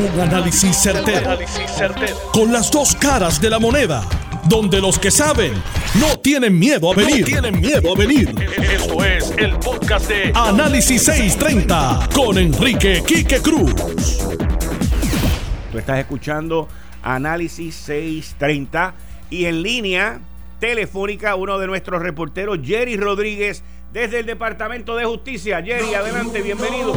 Un análisis certero, Con las dos caras de la moneda. Donde los que saben no tienen miedo a venir. tienen miedo a venir. Esto es el podcast de Análisis 630 con Enrique Quique Cruz. Tú estás escuchando Análisis 630 y en línea telefónica uno de nuestros reporteros, Jerry Rodríguez, desde el Departamento de Justicia. Jerry, adelante, bienvenido.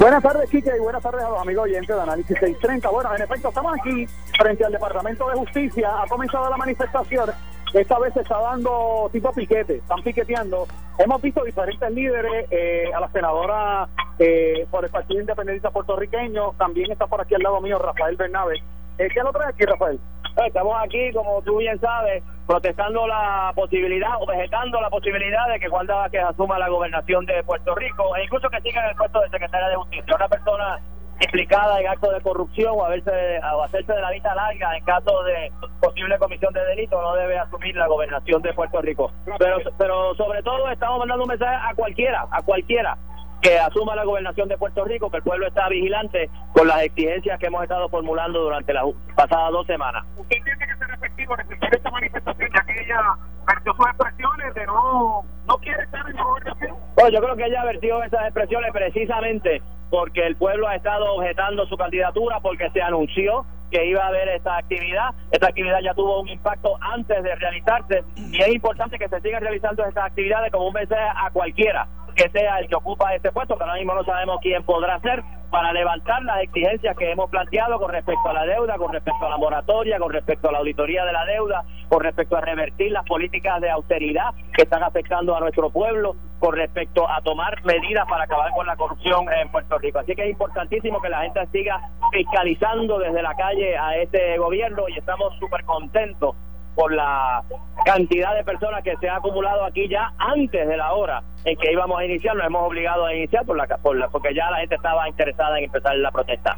Buenas tardes, Kike, y buenas tardes a los amigos oyentes de Análisis 630. Bueno, en efecto, estamos aquí frente al Departamento de Justicia. Ha comenzado la manifestación. Esta vez se está dando tipo piquete, están piqueteando. Hemos visto diferentes líderes, eh, a la senadora eh, por el Partido Independentista Puertorriqueño, también está por aquí al lado mío Rafael Bernabe. Eh, ¿Qué lo trae aquí, Rafael? Estamos aquí, como tú bien sabes, protestando la posibilidad o vegetando la posibilidad de que Juan que asuma la gobernación de Puerto Rico e incluso que siga en el puesto de secretaria de Justicia. Una persona implicada en actos de corrupción o, haberse, o hacerse de la vista larga en caso de posible comisión de delito no debe asumir la gobernación de Puerto Rico. Pero, pero sobre todo estamos mandando un mensaje a cualquiera, a cualquiera que asuma la gobernación de Puerto Rico, que el pueblo está vigilante con las exigencias que hemos estado formulando durante las pasadas dos semanas. ¿Usted entiende que ser efectivo en esta manifestación, ya que ella vertió sus expresiones de no, no quiere estar en la gobernación? Bueno, yo creo que ella vertió esas expresiones precisamente porque el pueblo ha estado objetando su candidatura, porque se anunció que iba a haber esta actividad. Esta actividad ya tuvo un impacto antes de realizarse y es importante que se sigan realizando estas actividades como un mensaje a cualquiera que sea el que ocupa este puesto, que ahora mismo no sabemos quién podrá ser, para levantar las exigencias que hemos planteado con respecto a la deuda, con respecto a la moratoria, con respecto a la auditoría de la deuda, con respecto a revertir las políticas de austeridad que están afectando a nuestro pueblo, con respecto a tomar medidas para acabar con la corrupción en Puerto Rico. Así que es importantísimo que la gente siga fiscalizando desde la calle a este gobierno y estamos súper contentos por la cantidad de personas que se ha acumulado aquí ya antes de la hora en que íbamos a iniciar, nos hemos obligado a iniciar por la, por la porque ya la gente estaba interesada en empezar la protesta.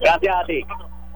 Gracias a ti.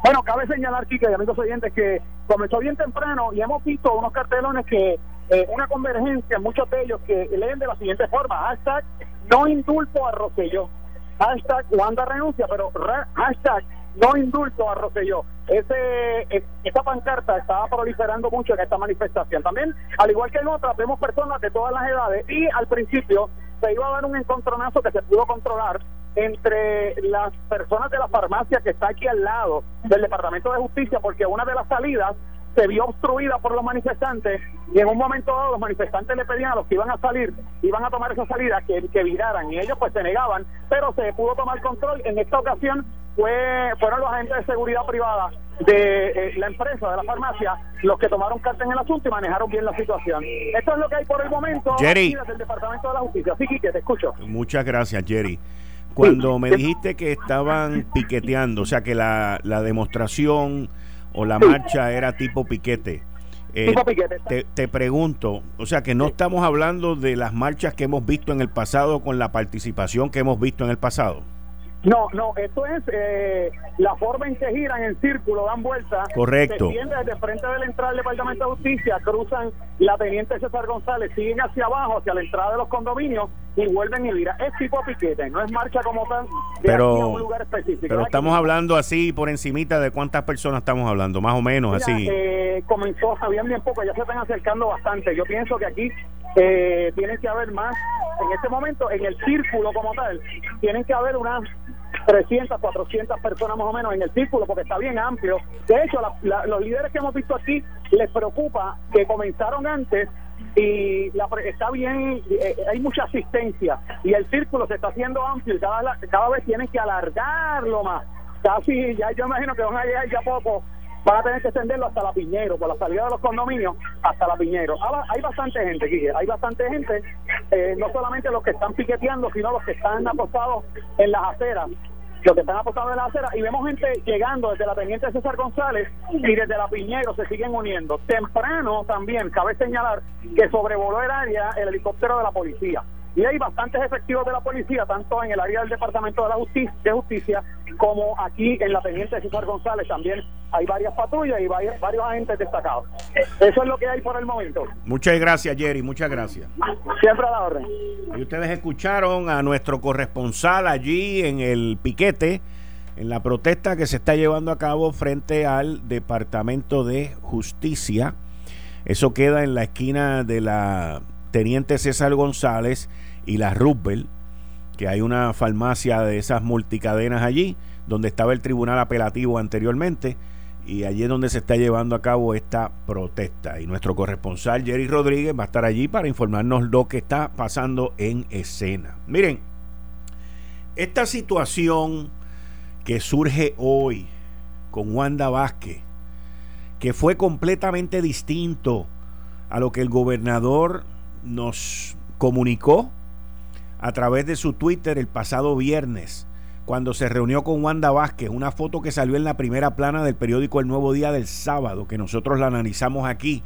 Bueno, cabe señalar, chicas y amigos oyentes, que comenzó bien temprano y hemos visto unos cartelones que eh, una convergencia, muchos de ellos que leen de la siguiente forma, hashtag no indulto a Rosselló, hashtag Wanda renuncia, pero hashtag no indulto a Rosselló. Ese, esa pancarta estaba proliferando mucho en esta manifestación. También, al igual que en otras, vemos personas de todas las edades y al principio se iba a dar un encontronazo que se pudo controlar entre las personas de la farmacia que está aquí al lado del Departamento de Justicia, porque una de las salidas se vio obstruida por los manifestantes y en un momento dado los manifestantes le pedían a los que iban a salir, iban a tomar esa salida, que, que viraran y ellos pues se negaban, pero se pudo tomar control. En esta ocasión fue fueron los agentes de seguridad privada de eh, la empresa, de la farmacia, los que tomaron carta en el asunto y manejaron bien la situación. Esto es lo que hay por el momento Jerry. desde el Departamento de la Justicia. Sí, Quique, te escucho. Muchas gracias, Jerry. Cuando me dijiste que estaban piqueteando, o sea, que la, la demostración o la marcha era tipo piquete. Eh, te, te, pregunto, o sea que no estamos hablando de las marchas que hemos visto en el pasado con la participación que hemos visto en el pasado. No, no, esto es eh, la forma en que giran en círculo, dan vueltas. Correcto. Se desde frente de la entrada del Departamento de Justicia, cruzan la Teniente César González, siguen hacia abajo, hacia la entrada de los condominios y vuelven y viran. Es tipo piquete, no es marcha como tal de pero, un lugar específico. Pero estamos hablando así por encimita de cuántas personas estamos hablando, más o menos así. Eh, comenzó, sabían bien poco, ya se están acercando bastante. Yo pienso que aquí eh, tienen que haber más, en este momento, en el círculo como tal, tienen que haber unas 300, 400 personas más o menos en el círculo, porque está bien amplio. De hecho, los líderes que hemos visto aquí les preocupa que comenzaron antes y la, está bien, eh, hay mucha asistencia y el círculo se está haciendo amplio y cada, cada vez tienen que alargarlo más. Casi, ya yo imagino que van a llegar ya poco van a tener que extenderlo hasta la Piñero, por la salida de los condominios hasta la Piñero. Hay bastante gente, Guille, hay bastante gente, eh, no solamente los que están piqueteando, sino los que están apostados en las aceras los que están apostados en las aceras y vemos gente llegando desde la teniente César González y desde la Piñero se siguen uniendo. Temprano también cabe señalar que sobrevoló el área el helicóptero de la policía y hay bastantes efectivos de la policía, tanto en el área del Departamento de la Justicia, de Justicia como aquí en la Teniente de César González también hay varias patrullas y varios, varios agentes destacados. Eso es lo que hay por el momento. Muchas gracias, Jerry, muchas gracias. Siempre a la orden. Y ustedes escucharon a nuestro corresponsal allí en el piquete, en la protesta que se está llevando a cabo frente al Departamento de Justicia. Eso queda en la esquina de la Teniente César González y la Rubel, que hay una farmacia de esas multicadenas allí, donde estaba el tribunal apelativo anteriormente, y allí es donde se está llevando a cabo esta protesta. Y nuestro corresponsal Jerry Rodríguez va a estar allí para informarnos lo que está pasando en escena. Miren, esta situación que surge hoy con Wanda Vázquez, que fue completamente distinto a lo que el gobernador nos comunicó a través de su Twitter el pasado viernes, cuando se reunió con Wanda Vázquez, una foto que salió en la primera plana del periódico El Nuevo Día del sábado, que nosotros la analizamos aquí,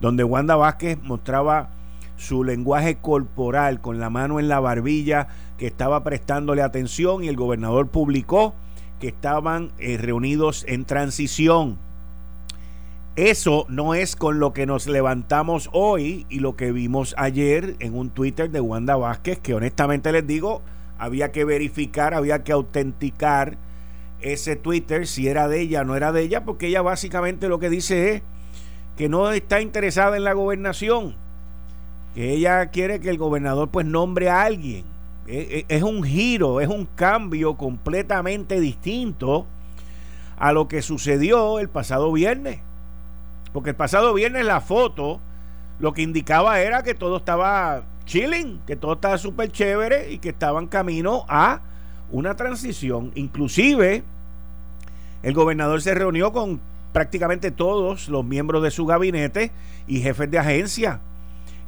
donde Wanda Vázquez mostraba su lenguaje corporal con la mano en la barbilla que estaba prestándole atención y el gobernador publicó que estaban eh, reunidos en transición. Eso no es con lo que nos levantamos hoy y lo que vimos ayer en un Twitter de Wanda Vázquez, que honestamente les digo, había que verificar, había que autenticar ese Twitter si era de ella o no era de ella, porque ella básicamente lo que dice es que no está interesada en la gobernación, que ella quiere que el gobernador pues nombre a alguien. E, e, es un giro, es un cambio completamente distinto a lo que sucedió el pasado viernes. Porque el pasado viernes la foto lo que indicaba era que todo estaba chilling, que todo estaba súper chévere y que estaban camino a una transición. Inclusive el gobernador se reunió con prácticamente todos los miembros de su gabinete y jefes de agencia.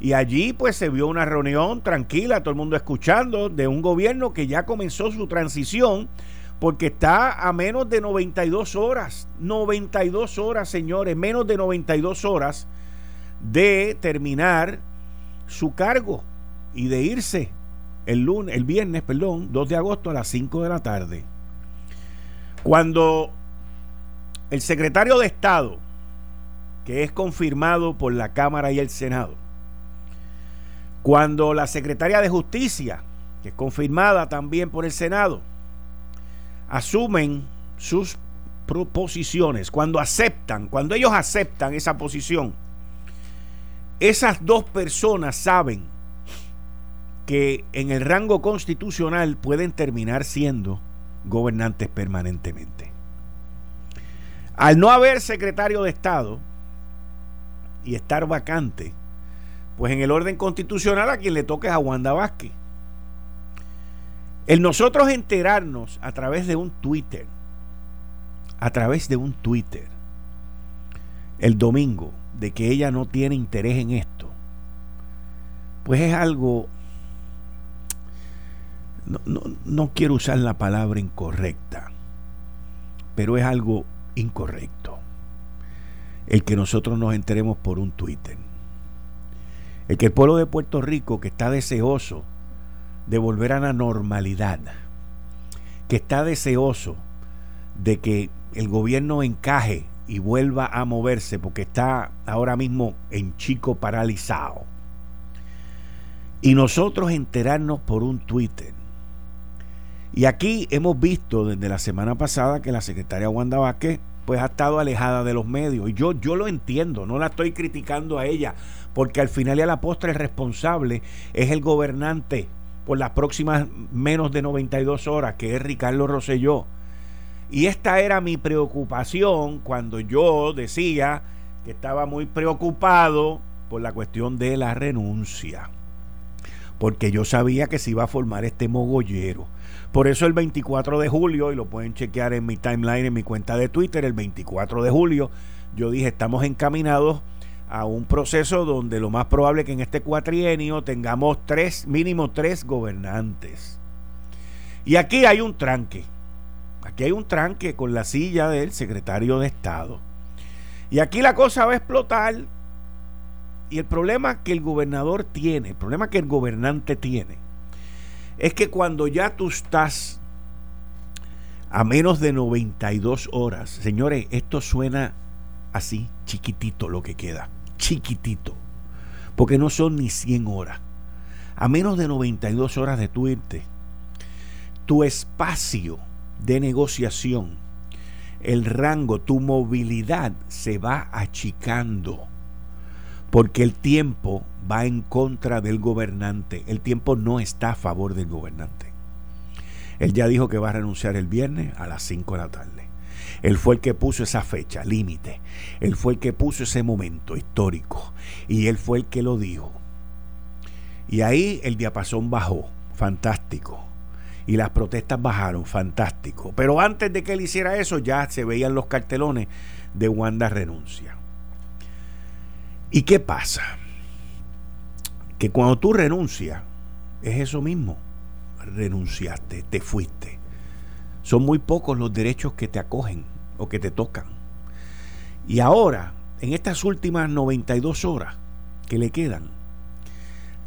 Y allí pues se vio una reunión tranquila, todo el mundo escuchando, de un gobierno que ya comenzó su transición porque está a menos de 92 horas, 92 horas, señores, menos de 92 horas de terminar su cargo y de irse el lunes, el viernes, perdón, 2 de agosto a las 5 de la tarde. Cuando el secretario de Estado, que es confirmado por la Cámara y el Senado, cuando la secretaria de Justicia, que es confirmada también por el Senado, asumen sus proposiciones, cuando aceptan, cuando ellos aceptan esa posición, esas dos personas saben que en el rango constitucional pueden terminar siendo gobernantes permanentemente. Al no haber secretario de Estado y estar vacante, pues en el orden constitucional a quien le toque es a Wanda Vázquez. El nosotros enterarnos a través de un Twitter, a través de un Twitter, el domingo, de que ella no tiene interés en esto, pues es algo, no, no quiero usar la palabra incorrecta, pero es algo incorrecto. El que nosotros nos enteremos por un Twitter. El que el pueblo de Puerto Rico, que está deseoso de volver a la normalidad, que está deseoso de que el gobierno encaje y vuelva a moverse porque está ahora mismo en chico paralizado. Y nosotros enterarnos por un Twitter. Y aquí hemos visto desde la semana pasada que la secretaria Wanda Vázquez pues ha estado alejada de los medios. Y yo, yo lo entiendo, no la estoy criticando a ella, porque al final y a la postre el responsable es el gobernante por las próximas menos de 92 horas, que es Ricardo Rosselló. Y esta era mi preocupación cuando yo decía que estaba muy preocupado por la cuestión de la renuncia. Porque yo sabía que se iba a formar este mogollero. Por eso el 24 de julio, y lo pueden chequear en mi timeline, en mi cuenta de Twitter, el 24 de julio, yo dije, estamos encaminados a un proceso donde lo más probable es que en este cuatrienio tengamos tres, mínimo tres gobernantes. Y aquí hay un tranque. Aquí hay un tranque con la silla del secretario de Estado. Y aquí la cosa va a explotar. Y el problema que el gobernador tiene, el problema que el gobernante tiene, es que cuando ya tú estás a menos de 92 horas, señores, esto suena así, chiquitito lo que queda, chiquitito, porque no son ni 100 horas. A menos de 92 horas de tu irte, tu espacio de negociación, el rango, tu movilidad se va achicando, porque el tiempo va en contra del gobernante, el tiempo no está a favor del gobernante. Él ya dijo que va a renunciar el viernes a las 5 de la tarde. Él fue el que puso esa fecha, límite. Él fue el que puso ese momento histórico. Y él fue el que lo dijo. Y ahí el diapasón bajó, fantástico. Y las protestas bajaron, fantástico. Pero antes de que él hiciera eso, ya se veían los cartelones de Wanda renuncia. ¿Y qué pasa? Que cuando tú renuncias, es eso mismo renunciaste, te fuiste. Son muy pocos los derechos que te acogen o que te tocan. Y ahora, en estas últimas 92 horas que le quedan,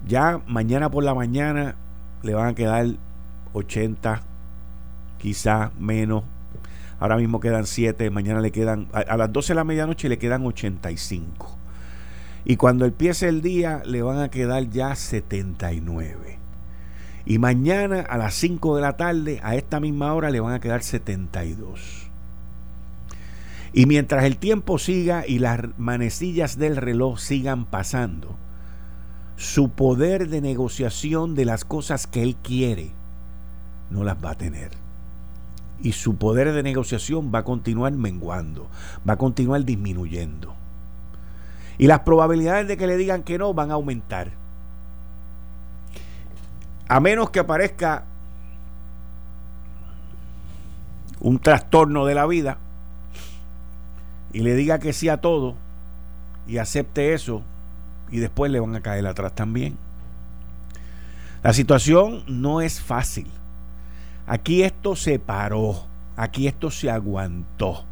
ya mañana por la mañana le van a quedar 80, quizá menos. Ahora mismo quedan 7, mañana le quedan, a, las 12 de la medianoche le quedan 85. Y cuando empiece el día le van a quedar ya 79. Y mañana a las 5 de la tarde, a esta misma hora, le van a quedar 72. Y mientras el tiempo siga y las manecillas del reloj sigan pasando, su poder de negociación de las cosas que él quiere no las va a tener. Y su poder de negociación va a continuar menguando, va a continuar disminuyendo. Y las probabilidades de que le digan que no van a aumentar. A menos que aparezca un trastorno de la vida y le diga que sí a todo y acepte eso y después le van a caer atrás también. La situación no es fácil. Aquí esto se paró, aquí esto se aguantó.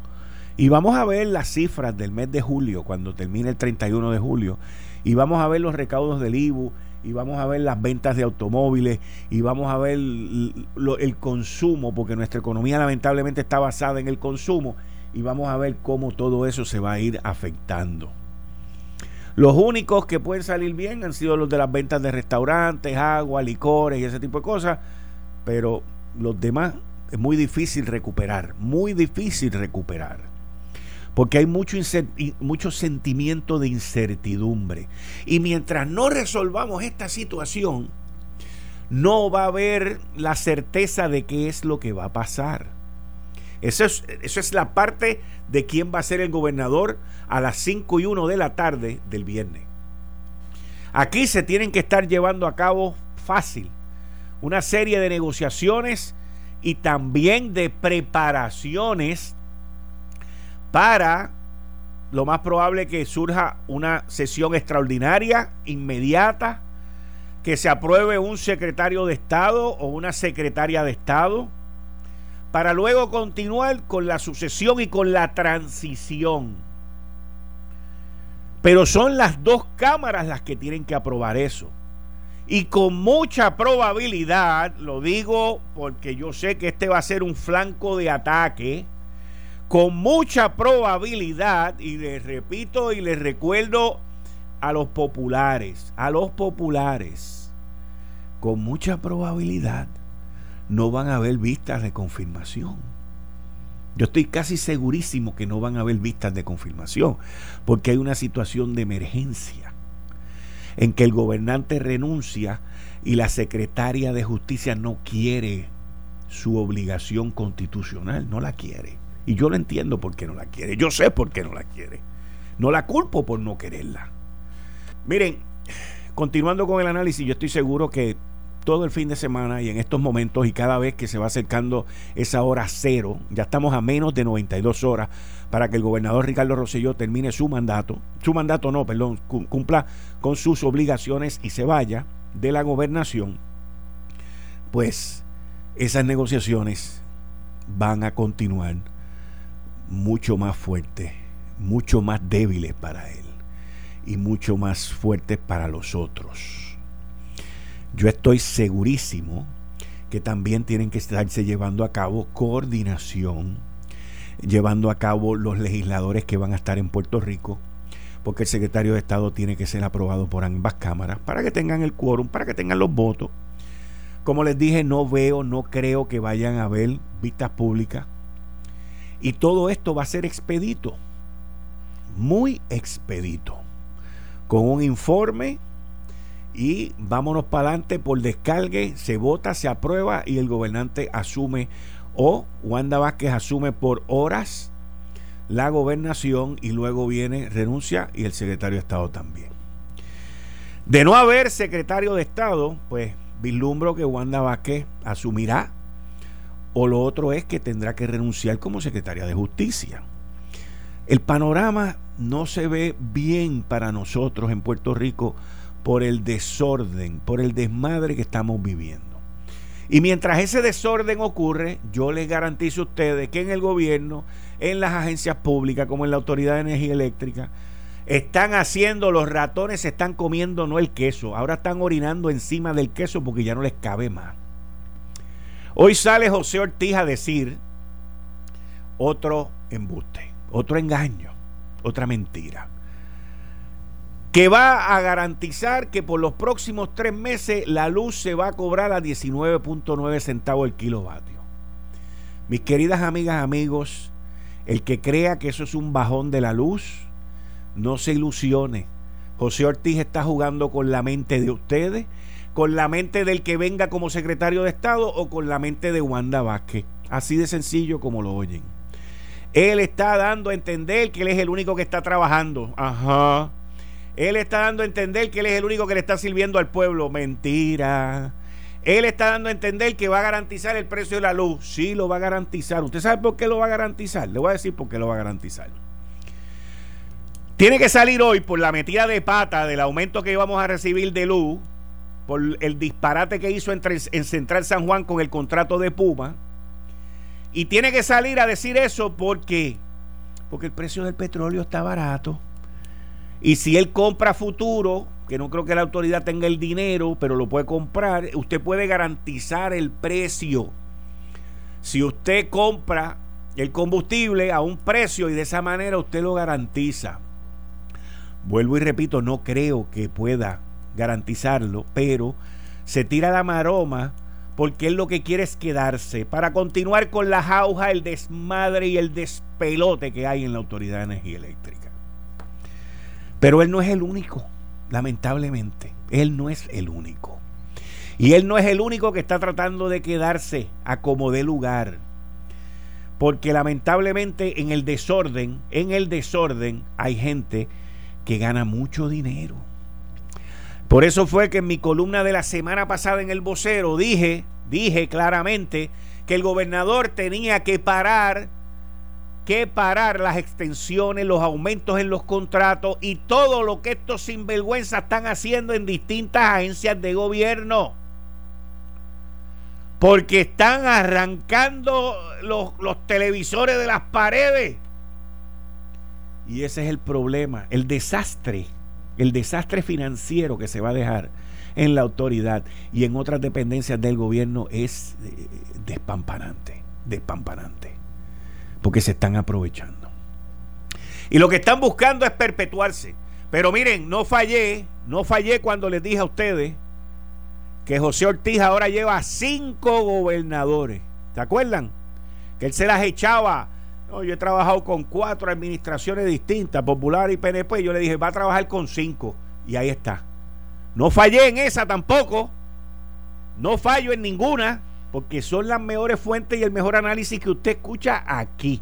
Y vamos a ver las cifras del mes de julio, cuando termine el 31 de julio, y vamos a ver los recaudos del IBU y vamos a ver las ventas de automóviles y vamos a ver el, consumo, porque nuestra economía lamentablemente está basada en el consumo y vamos a ver cómo todo eso se va a ir afectando. Los únicos que pueden salir bien han sido los de las ventas de restaurantes, agua, licores y ese tipo de cosas, pero los demás es muy difícil recuperar, muy difícil recuperar porque hay mucho, mucho sentimiento de incertidumbre. Y mientras no resolvamos esta situación, no va a haber la certeza de qué es lo que va a pasar. Eso es, eso es la parte de quién va a ser el gobernador a las 5 y 1 de la tarde del viernes. Aquí se tienen que estar llevando a cabo fácil una serie de negociaciones y también de preparaciones para lo más probable que surja una sesión extraordinaria, inmediata, que se apruebe un secretario de Estado o una secretaria de Estado, para luego continuar con la sucesión y con la transición. Pero son las dos cámaras las que tienen que aprobar eso. Y con mucha probabilidad, lo digo porque yo sé que este va a ser un flanco de ataque, con mucha probabilidad, y les repito y les recuerdo a los populares, a los populares, con mucha probabilidad no van a haber vistas de confirmación. Yo estoy casi segurísimo que no van a haber vistas de confirmación, porque hay una situación de emergencia en que el gobernante renuncia y la secretaria de justicia no quiere su obligación constitucional, no la quiere. Y yo lo entiendo por qué no la quiere. Yo sé por qué no la quiere. No la culpo por no quererla. Miren, continuando con el análisis, yo estoy seguro que todo el fin de semana y en estos momentos y cada vez que se va acercando esa hora cero, ya estamos a menos de 92 horas para que el gobernador Ricardo Rosselló termine su mandato, su mandato no, perdón, cumpla con sus obligaciones y se vaya de la gobernación, pues esas negociaciones van a continuar mucho más fuertes, mucho más débiles para Él y mucho más fuertes para los otros. Yo estoy segurísimo que también tienen que estarse llevando a cabo coordinación, llevando a cabo los legisladores que van a estar en Puerto Rico, porque el secretario de Estado tiene que ser aprobado por ambas cámaras para que tengan el quórum, para que tengan los votos. Como les dije, no veo, no creo que vayan a haber vistas públicas. Y todo esto va a ser expedito, muy expedito, con un informe y vámonos para adelante por descargue, se vota, se aprueba y el gobernante asume o Wanda Vázquez asume por horas la gobernación y luego viene renuncia y el secretario de Estado también. De no haber secretario de Estado, pues vislumbro que Wanda Vázquez asumirá o lo otro es que tendrá que renunciar como secretaria de Justicia. El panorama no se ve bien para nosotros en Puerto Rico por el desorden, por el desmadre que estamos viviendo. Y mientras ese desorden ocurre, yo les garantizo a ustedes que en el gobierno, en las agencias públicas, como en la Autoridad de Energía Eléctrica, están haciendo, los ratones se están comiendo no el queso, ahora están orinando encima del queso porque ya no les cabe más. Hoy sale José Ortiz a decir otro embuste, otro engaño, otra mentira que va a garantizar que por los próximos tres meses la luz se va a cobrar a 19.9 centavos el kilovatio. Mis queridas amigas, amigos, el que crea que eso es un bajón de la luz, no se ilusione. José Ortiz está jugando con la mente de ustedes, con la mente del que venga como secretario de Estado o con la mente de Wanda Vázquez. Así de sencillo como lo oyen. Él está dando a entender que él es el único que está trabajando. Ajá. Él está dando a entender que él es el único que le está sirviendo al pueblo. Mentira. Él está dando a entender que va a garantizar el precio de la luz. Sí, lo va a garantizar. ¿Usted sabe por qué lo va a garantizar? Le voy a decir por qué lo va a garantizar. Tiene que salir hoy por la metida de pata del aumento que íbamos a recibir de luz, por el disparate que hizo en Central San Juan con el contrato de Puma. Y tiene que salir a decir eso porque, porque el precio del petróleo está barato. Y si él compra futuro, que no creo que la autoridad tenga el dinero, pero lo puede comprar, usted puede garantizar el precio. Si usted compra el combustible a un precio y de esa manera usted lo garantiza. Vuelvo y repito, no creo que pueda garantizarlo, pero se tira la maroma porque él lo que quiere es quedarse para continuar con la jauja, el desmadre y el despelote que hay en la Autoridad de Energía Eléctrica. Pero él no es el único, lamentablemente. Él no es el único. Y él no es el único que está tratando de quedarse a como de lugar. Porque lamentablemente en el desorden, en el desorden hay gente que gana mucho dinero. Por eso fue que en mi columna de la semana pasada en el vocero dije, dije claramente que el gobernador tenía que parar que parar las extensiones, los aumentos en los contratos y todo lo que estos sinvergüenzas están haciendo en distintas agencias de gobierno. Porque están arrancando los, los televisores de las paredes. Y ese es el problema, el desastre, el desastre financiero que se va a dejar en la autoridad y en otras dependencias del gobierno es eh, despampanante, despampanante porque se están aprovechando. Y lo que están buscando es perpetuarse. Pero miren, no fallé, no fallé cuando les dije a ustedes que José Ortiz ahora lleva cinco gobernadores. ¿Se acuerdan? Que él se las echaba. No, yo he trabajado con cuatro administraciones distintas, Popular y PNP. Y yo le dije, va a trabajar con cinco. Y ahí está. No fallé en esa tampoco. No fallo en ninguna porque son las mejores fuentes y el mejor análisis que usted escucha aquí.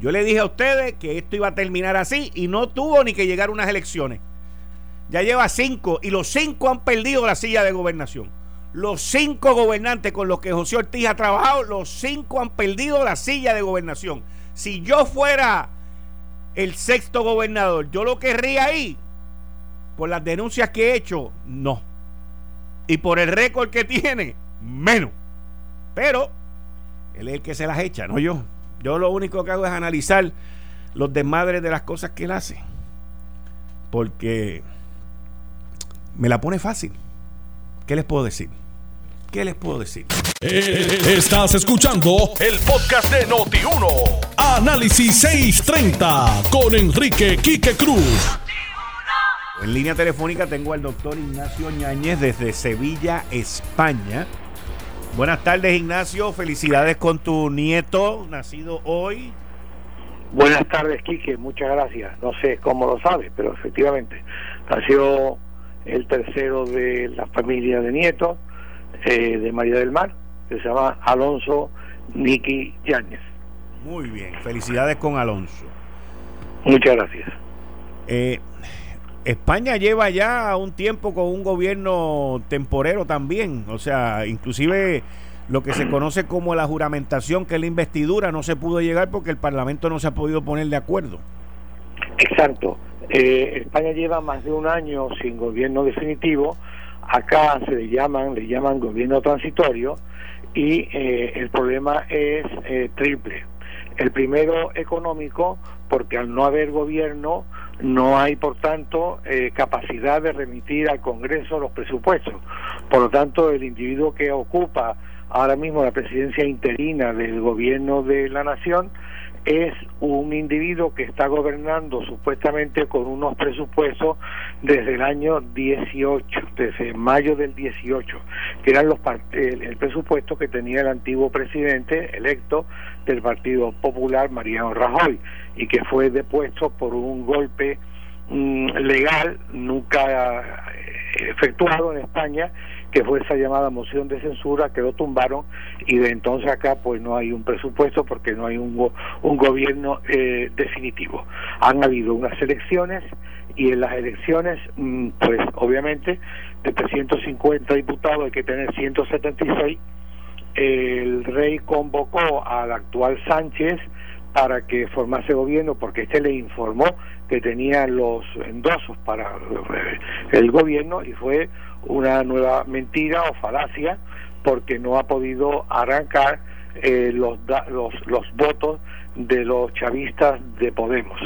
Yo le dije a ustedes que esto iba a terminar así y no tuvo ni que llegar unas elecciones. Ya lleva cinco y los cinco han perdido la silla de gobernación. Los cinco gobernantes con los que José Ortiz ha trabajado, los cinco han perdido la silla de gobernación. Si yo fuera el sexto gobernador, yo lo querría ahí. Por las denuncias que he hecho, no. Y por el récord que tiene, menos. Pero él es el que se las echa, no yo. Yo lo único que hago es analizar los desmadres de las cosas que él hace. Porque me la pone fácil. ¿Qué les puedo decir? ¿Qué les puedo decir? Eh, estás escuchando el podcast de Noti1. Análisis 630 con Enrique Quique Cruz. En línea telefónica tengo al doctor Ignacio Ñáñez desde Sevilla, España. Buenas tardes, Ignacio. Felicidades con tu nieto, nacido hoy. Buenas tardes, Quique. Muchas gracias. No sé cómo lo sabes, pero efectivamente nació el tercero de la familia de nietos eh, de María del Mar, que se llama Alonso Niki Yáñez. Muy bien. Felicidades con Alonso. Muchas gracias. Eh, España lleva ya un tiempo con un gobierno temporero también, o sea, inclusive lo que se conoce como la juramentación, que es la investidura, no se pudo llegar porque el Parlamento no se ha podido poner de acuerdo. Exacto. Eh, España lleva más de un año sin gobierno definitivo. Acá se le llaman, le llaman gobierno transitorio y eh, el problema es eh, triple. El primero económico, porque al no haber gobierno no hay, por tanto, eh, capacidad de remitir al Congreso los presupuestos. Por lo tanto, el individuo que ocupa ahora mismo la presidencia interina del gobierno de la nación es un individuo que está gobernando supuestamente con unos presupuestos desde el año 18, desde mayo del 18, que eran los el, el presupuesto que tenía el antiguo presidente electo del Partido Popular, Mariano Rajoy, y que fue depuesto por un golpe mm, legal nunca eh, efectuado en España que fue esa llamada moción de censura que lo tumbaron y de entonces acá pues no hay un presupuesto porque no hay un, un gobierno eh, definitivo. Han habido unas elecciones y en las elecciones mm, pues obviamente de 350 diputados hay que tener 176. El rey convocó al actual Sánchez para que formase gobierno porque este le informó que tenía los endosos para el gobierno y fue una nueva mentira o falacia porque no ha podido arrancar eh, los, los, los votos de los chavistas de Podemos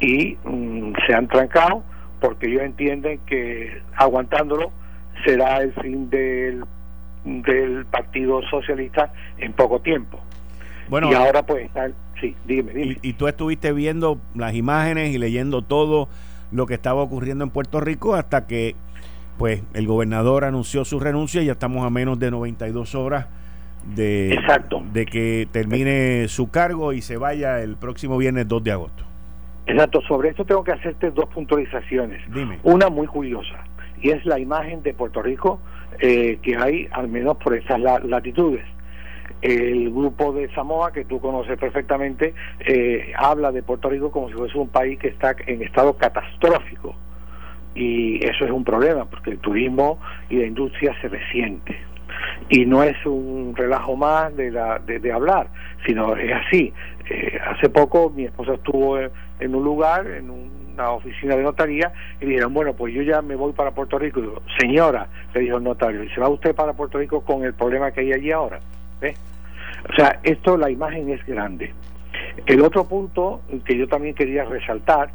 y mm, se han trancado porque ellos entienden que aguantándolo será el fin del, del Partido Socialista en poco tiempo. Bueno, y ahora pues está, sí, dime, dime. Y, y tú estuviste viendo las imágenes y leyendo todo lo que estaba ocurriendo en Puerto Rico hasta que pues el gobernador anunció su renuncia y ya estamos a menos de 92 horas de, Exacto. de que termine su cargo y se vaya el próximo viernes 2 de agosto. Exacto, sobre esto tengo que hacerte dos puntualizaciones. Dime. Una muy curiosa, y es la imagen de Puerto Rico eh, que hay, al menos por esas latitudes. El grupo de Samoa, que tú conoces perfectamente, eh, habla de Puerto Rico como si fuese un país que está en estado catastrófico y eso es un problema porque el turismo y la industria se resiente y no es un relajo más de, la, de, hablar, sino es así. Eh, hace poco mi esposa estuvo en, un lugar, en una oficina de notaría, y dijeron, bueno, pues yo ya me voy para Puerto Rico. Y digo, señora, le dijo el notario, ¿y se va usted para Puerto Rico con el problema que hay allí ahora? O sea, esto, la imagen es grande. El otro punto que yo también quería resaltar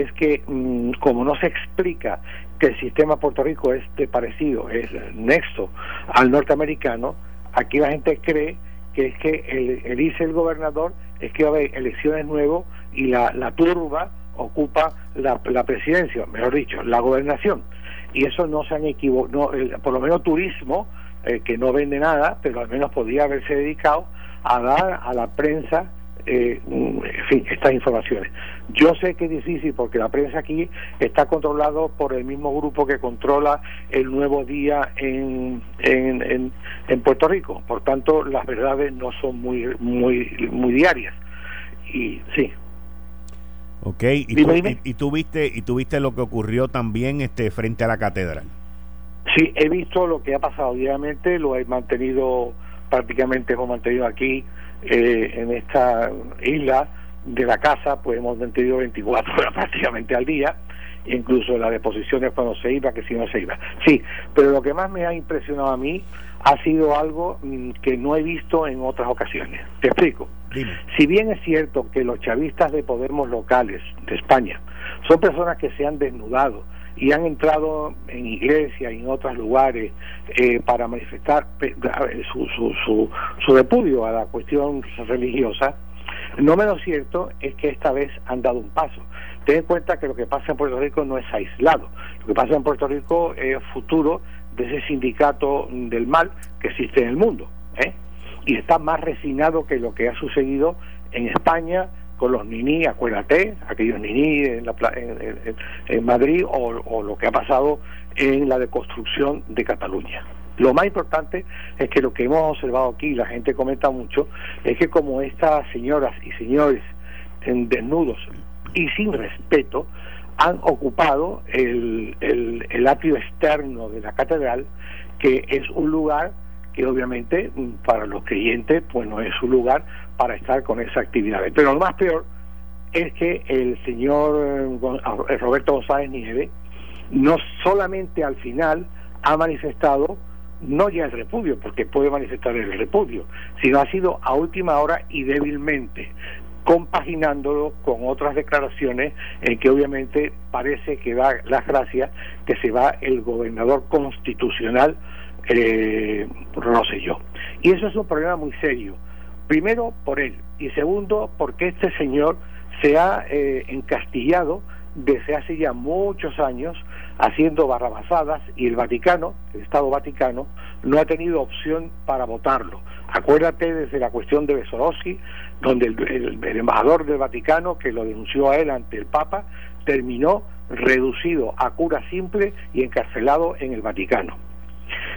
es que mm, como no se explica que el sistema Puerto Rico es de parecido, es nexo al norteamericano, aquí la gente cree que es que el, el el gobernador es que va a haber elecciones nuevas y la, turba ocupa la, presidencia, mejor dicho, la gobernación. Y eso no se han equivocado, por lo menos turismo, eh, que no vende nada, pero al menos podría haberse dedicado a dar a la prensa eh, en fin, estas informaciones. Yo sé que es difícil porque la prensa aquí está controlado por el mismo grupo que controla el nuevo día en, en, en, Puerto Rico. Por tanto, las verdades no son muy, muy, muy diarias. Y sí. Ok, y, tú, Y, tú viste, y tú viste lo que ocurrió también este frente a la catedral. Sí, he visto lo que ha pasado diariamente, lo he mantenido prácticamente, hemos mantenido aquí eh, en esta isla de la casa, pues hemos mantenido 24 horas prácticamente al día, incluso las deposiciones cuando se iba, que si no se iba. Sí, pero lo que más me ha impresionado a mí ha sido algo mm, que no he visto en otras ocasiones. Te explico. Si bien es cierto que los chavistas de Podemos locales de España son personas que se han desnudado y han entrado en iglesias y en otros lugares eh, para manifestar su, su, su, su repudio a la cuestión religiosa, no menos cierto es que esta vez han dado un paso. Ten en cuenta que lo que pasa en Puerto Rico no es aislado. Lo que pasa en Puerto Rico es futuro de ese sindicato del mal que existe en el mundo. ¿eh? Y está más resignado que lo que ha sucedido en España los niní, acuérdate, aquellos niní en, la, en, Madrid o, o lo que ha pasado en la deconstrucción de Cataluña. Lo más importante es que lo que hemos observado aquí, la gente comenta mucho, es que como estas señoras y señores en desnudos y sin respeto han ocupado el, el, el atrio externo de la catedral, que es un lugar que obviamente para los creyentes pues no es un lugar para estar con esa actividad. Pero lo más peor es que el señor eh, Roberto González Nieve no solamente al final ha manifestado no ya el repudio, porque puede manifestar el repudio, sino ha sido a última hora y débilmente, compaginándolo con otras declaraciones en que obviamente parece que da las gracias que se va el gobernador constitucional eh, Rosselló. Y eso es un problema muy serio. Primero por él y segundo porque este señor se ha eh, encastillado desde hace ya muchos años haciendo barrabasadas y el Vaticano, el Estado Vaticano, no ha tenido opción para votarlo. Acuérdate desde la cuestión de Besorowski, donde el, embajador del Vaticano, que lo denunció a él ante el Papa, terminó reducido a cura simple y encarcelado en el Vaticano.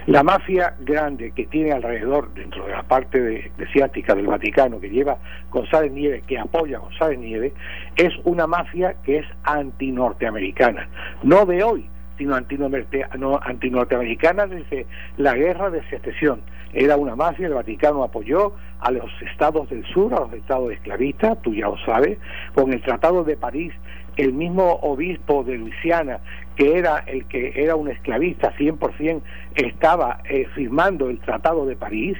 La mafia grande que tiene alrededor, dentro de la parte de, del Vaticano, que lleva González Nieves, que apoya a González Nieves, es una mafia que es antinorteamericana. No de hoy, sino antinorteamericana desde la guerra de secesión. Era una mafia, el Vaticano apoyó a los estados del sur, a los estados esclavistas, tú ya lo sabes, con el Tratado de París el mismo obispo de Luisiana, que era el que era un esclavista 100%, estaba eh, firmando el Tratado de París,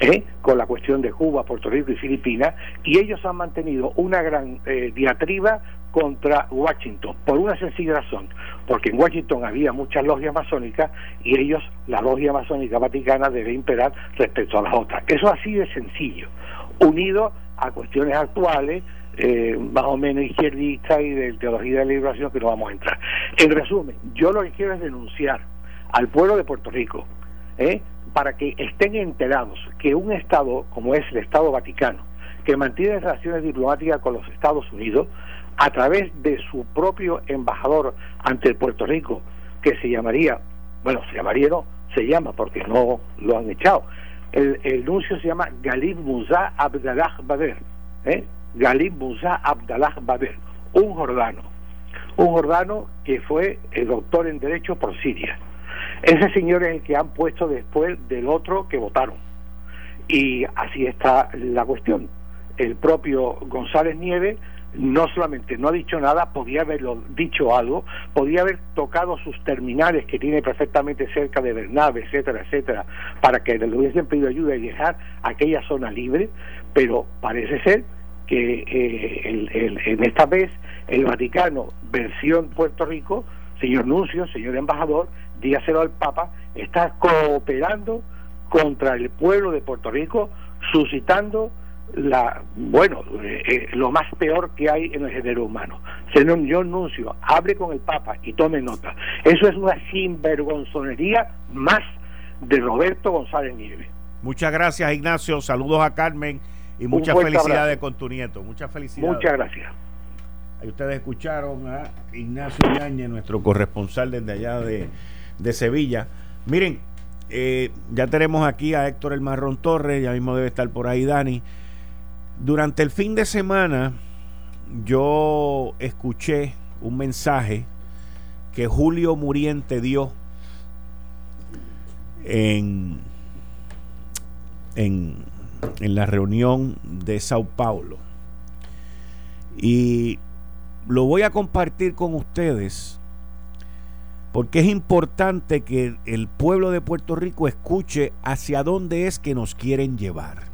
¿eh? con la cuestión de Cuba, Puerto Rico y Filipinas, y ellos han mantenido una gran eh, diatriba contra Washington, por una sencilla razón, porque en Washington había muchas logias masónicas y ellos, la logia masónica vaticana, debe imperar respecto a las otras. Eso así de sencillo, unido a cuestiones actuales, eh, más o menos izquierdista y de teología de la liberación que no vamos a entrar. En resumen, yo lo que quiero es denunciar al pueblo de Puerto Rico ¿eh? para que estén enterados que un Estado como es el Estado Vaticano, que mantiene relaciones diplomáticas con los Estados Unidos, a través de su propio embajador ante Puerto Rico, que se llamaría, bueno, se llamaría no, se llama porque no lo han echado. El, el nuncio se llama Galib Musa Abdallah Bader, ¿eh? Galib Musa Abdallah Bader, un jordano, un jordano que fue el doctor en Derecho por Siria. Ese señor es el que han puesto después del otro que votaron. Y así está la cuestión. El propio González Nieves no solamente no ha dicho nada, podía haberlo dicho algo, podía haber tocado sus terminales que tiene perfectamente cerca de Bernabe, etcétera, etcétera, para que le hubiesen pedido ayuda y dejar aquella zona libre, pero parece ser que eh, en esta vez el Vaticano, versión Puerto Rico, señor Nuncio, señor embajador, dígaselo al Papa, está cooperando contra el pueblo de Puerto Rico, suscitando la bueno eh, eh, lo más peor que hay en el género humano. Señor yo anuncio, hable con el Papa y tome nota. Eso es una sinvergonzonería más de Roberto González Nieves. Muchas gracias Ignacio, saludos a Carmen y muchas felicidades con tu nieto. Muchas felicidades. Muchas gracias. Ahí ustedes escucharon a Ignacio Yañez, nuestro corresponsal desde allá de, de Sevilla. Miren, eh, ya tenemos aquí a Héctor El Marrón Torres, ya mismo debe estar por ahí Dani. Durante el fin de semana yo escuché un mensaje que Julio Muriente dio en, en, en la reunión de Sao Paulo. Y lo voy a compartir con ustedes porque es importante que el pueblo de Puerto Rico escuche hacia dónde es que nos quieren llevar.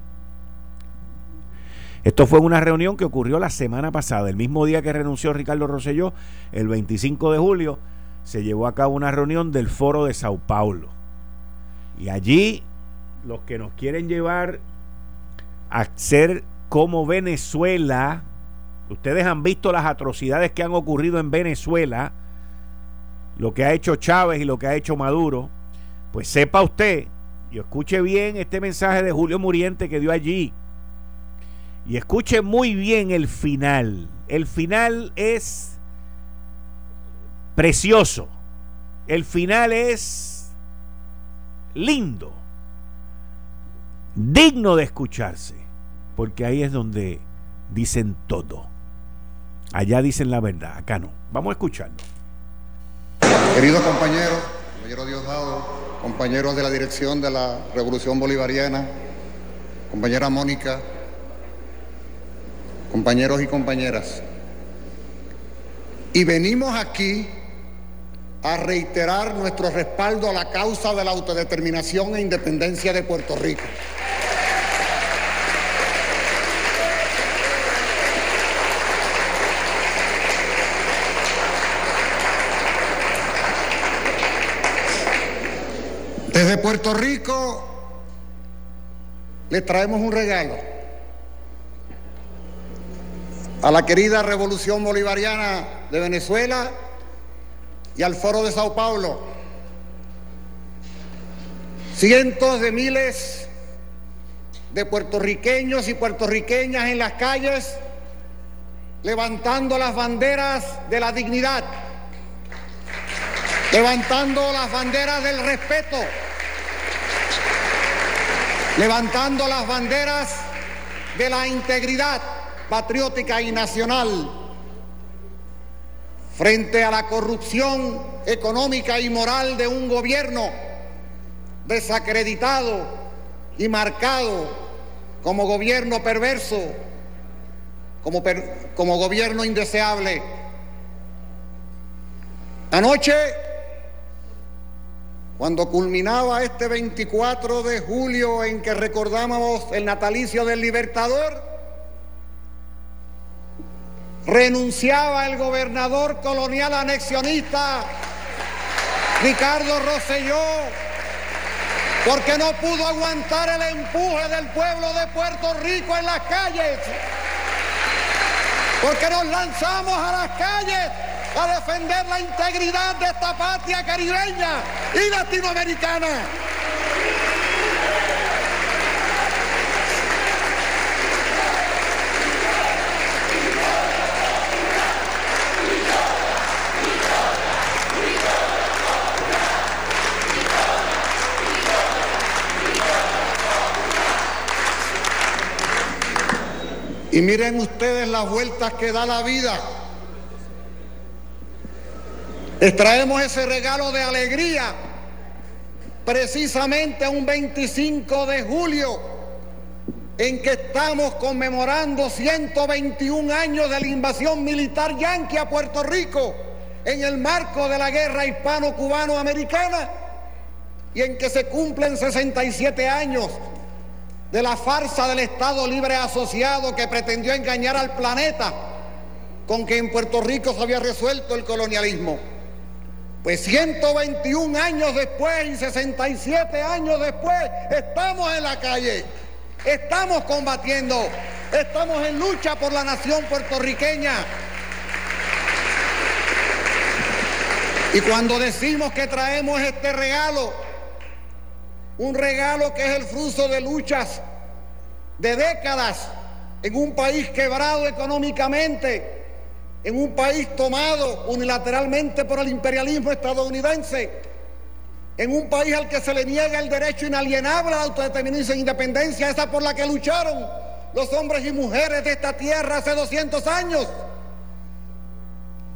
Esto fue una reunión que ocurrió la semana pasada, el mismo día que renunció Ricardo Rosselló, el 25 de julio. se llevó a cabo una reunión del Foro de Sao Paulo. Y allí los que nos quieren llevar a ser como Venezuela, ustedes han visto las atrocidades que han ocurrido en Venezuela, lo que ha hecho Chávez y lo que ha hecho Maduro, pues sepa usted, y escuche bien este mensaje de Julio Muriente que dio allí, y escuche muy bien el final. El final es precioso. El final es lindo. Digno de escucharse. Porque ahí es donde dicen todo. Allá dicen la verdad, acá no. Vamos a escucharlo. Queridos compañeros, compañero Diosdado, compañeros de la dirección de la Revolución Bolivariana, compañera Mónica, compañeros y compañeras. Y venimos aquí a reiterar nuestro respaldo a la causa de la autodeterminación e independencia de Puerto Rico. Desde Puerto Rico les traemos un regalo a la querida Revolución Bolivariana de Venezuela y al Foro de Sao Paulo. Cientos de miles de puertorriqueños y puertorriqueñas en las calles levantando las banderas de la dignidad, levantando las banderas del respeto, levantando las banderas de la integridad patriótica y nacional frente a la corrupción económica y moral de un gobierno desacreditado y marcado como gobierno perverso, como, gobierno indeseable. Anoche, cuando culminaba este 24 de julio en que recordábamos el natalicio del Libertador, renunciaba el gobernador colonial anexionista Ricardo Rosselló porque no pudo aguantar el empuje del pueblo de Puerto Rico en las calles, porque nos lanzamos a las calles a defender la integridad de esta patria caribeña y latinoamericana. Y miren ustedes las vueltas que da la vida. Extraemos ese regalo de alegría precisamente un 25 de julio en que estamos conmemorando 121 años de la invasión militar yanqui a Puerto Rico en el marco de la guerra hispano-cubano-americana y en que se cumplen 67 años de la farsa del Estado Libre Asociado que pretendió engañar al planeta con que en Puerto Rico se había resuelto el colonialismo. Pues 121 años después y 67 años después estamos en la calle, estamos combatiendo, estamos en lucha por la nación puertorriqueña. Y cuando decimos que traemos este regalo, un regalo que es el fruto de luchas de décadas en un país quebrado económicamente, en un país tomado unilateralmente por el imperialismo estadounidense, en un país al que se le niega el derecho inalienable a la autodeterminación e independencia, esa por la que lucharon los hombres y mujeres de esta tierra hace 200 años.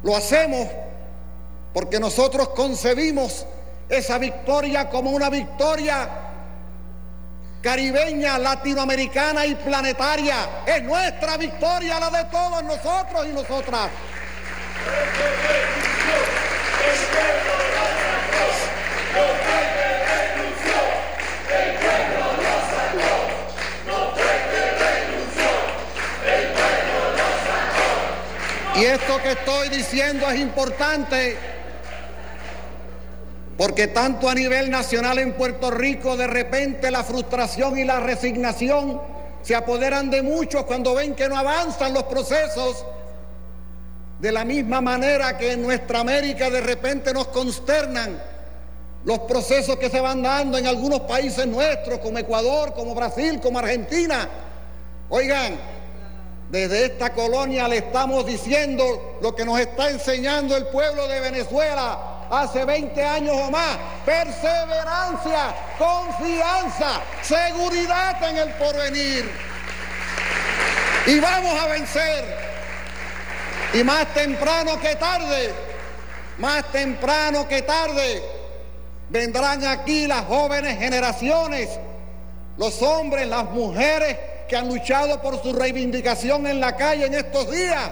Lo hacemos porque nosotros concebimos esa victoria como una victoria caribeña, latinoamericana y planetaria. Es nuestra victoria, la de todos nosotros y nosotras. Y esto que estoy diciendo es importante porque tanto a nivel nacional en Puerto Rico de repente la frustración y la resignación se apoderan de muchos cuando ven que no avanzan los procesos, de la misma manera que en nuestra América de repente nos consternan los procesos que se van dando en algunos países nuestros, como Ecuador, como Brasil, como Argentina. Oigan, desde esta colonia le estamos diciendo lo que nos está enseñando el pueblo de Venezuela hace 20 años o más. Perseverancia, confianza, seguridad en el porvenir. Y vamos a vencer. Y más temprano que tarde, más temprano que tarde, vendrán aquí las jóvenes generaciones, los hombres, las mujeres que han luchado por su reivindicación en la calle en estos días,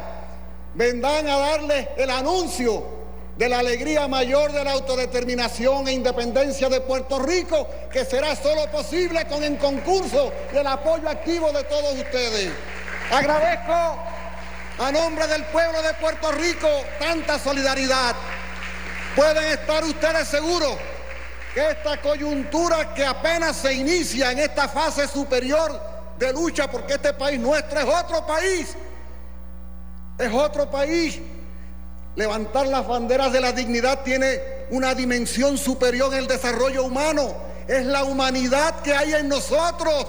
vendrán a darles el anuncio de la alegría mayor de la autodeterminación e independencia de Puerto Rico, que será solo posible con el concurso y el apoyo activo de todos ustedes. Agradezco a nombre del pueblo de Puerto Rico tanta solidaridad. Pueden estar ustedes seguros que esta coyuntura que apenas se inicia en esta fase superior de lucha, porque este país nuestro es otro país, es otro país Levantar las banderas de la dignidad tiene una dimensión superior en el desarrollo humano. Es la humanidad que hay en nosotros.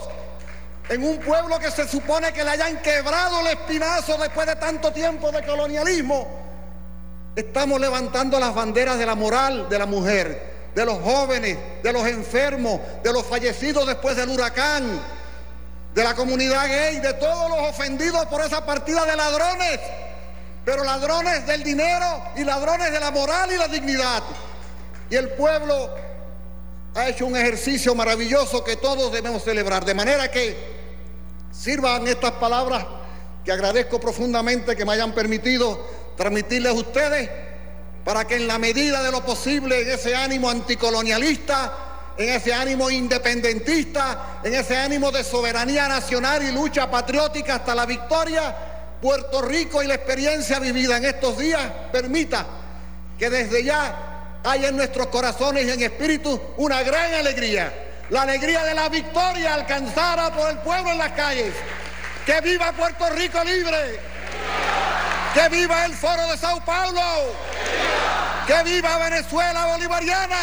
En un pueblo que se supone que le hayan quebrado el espinazo después de tanto tiempo de colonialismo. Estamos levantando las banderas de la moral de la mujer, de los jóvenes, de los enfermos, de los fallecidos después del huracán, de la comunidad gay, de todos los ofendidos por esa partida de ladrones pero ladrones del dinero y ladrones de la moral y la dignidad. Y el pueblo ha hecho un ejercicio maravilloso que todos debemos celebrar. De manera que sirvan estas palabras que agradezco profundamente que me hayan permitido transmitirles a ustedes para que en la medida de lo posible en ese ánimo anticolonialista, en ese ánimo independentista, en ese ánimo de soberanía nacional y lucha patriótica hasta la victoria, Puerto Rico y la experiencia vivida en estos días permita que desde ya haya en nuestros corazones y en espíritu una gran alegría. La alegría de la victoria alcanzada por el pueblo en las calles. Que viva Puerto Rico libre. Que viva el Foro de Sao Paulo. Que viva Venezuela bolivariana.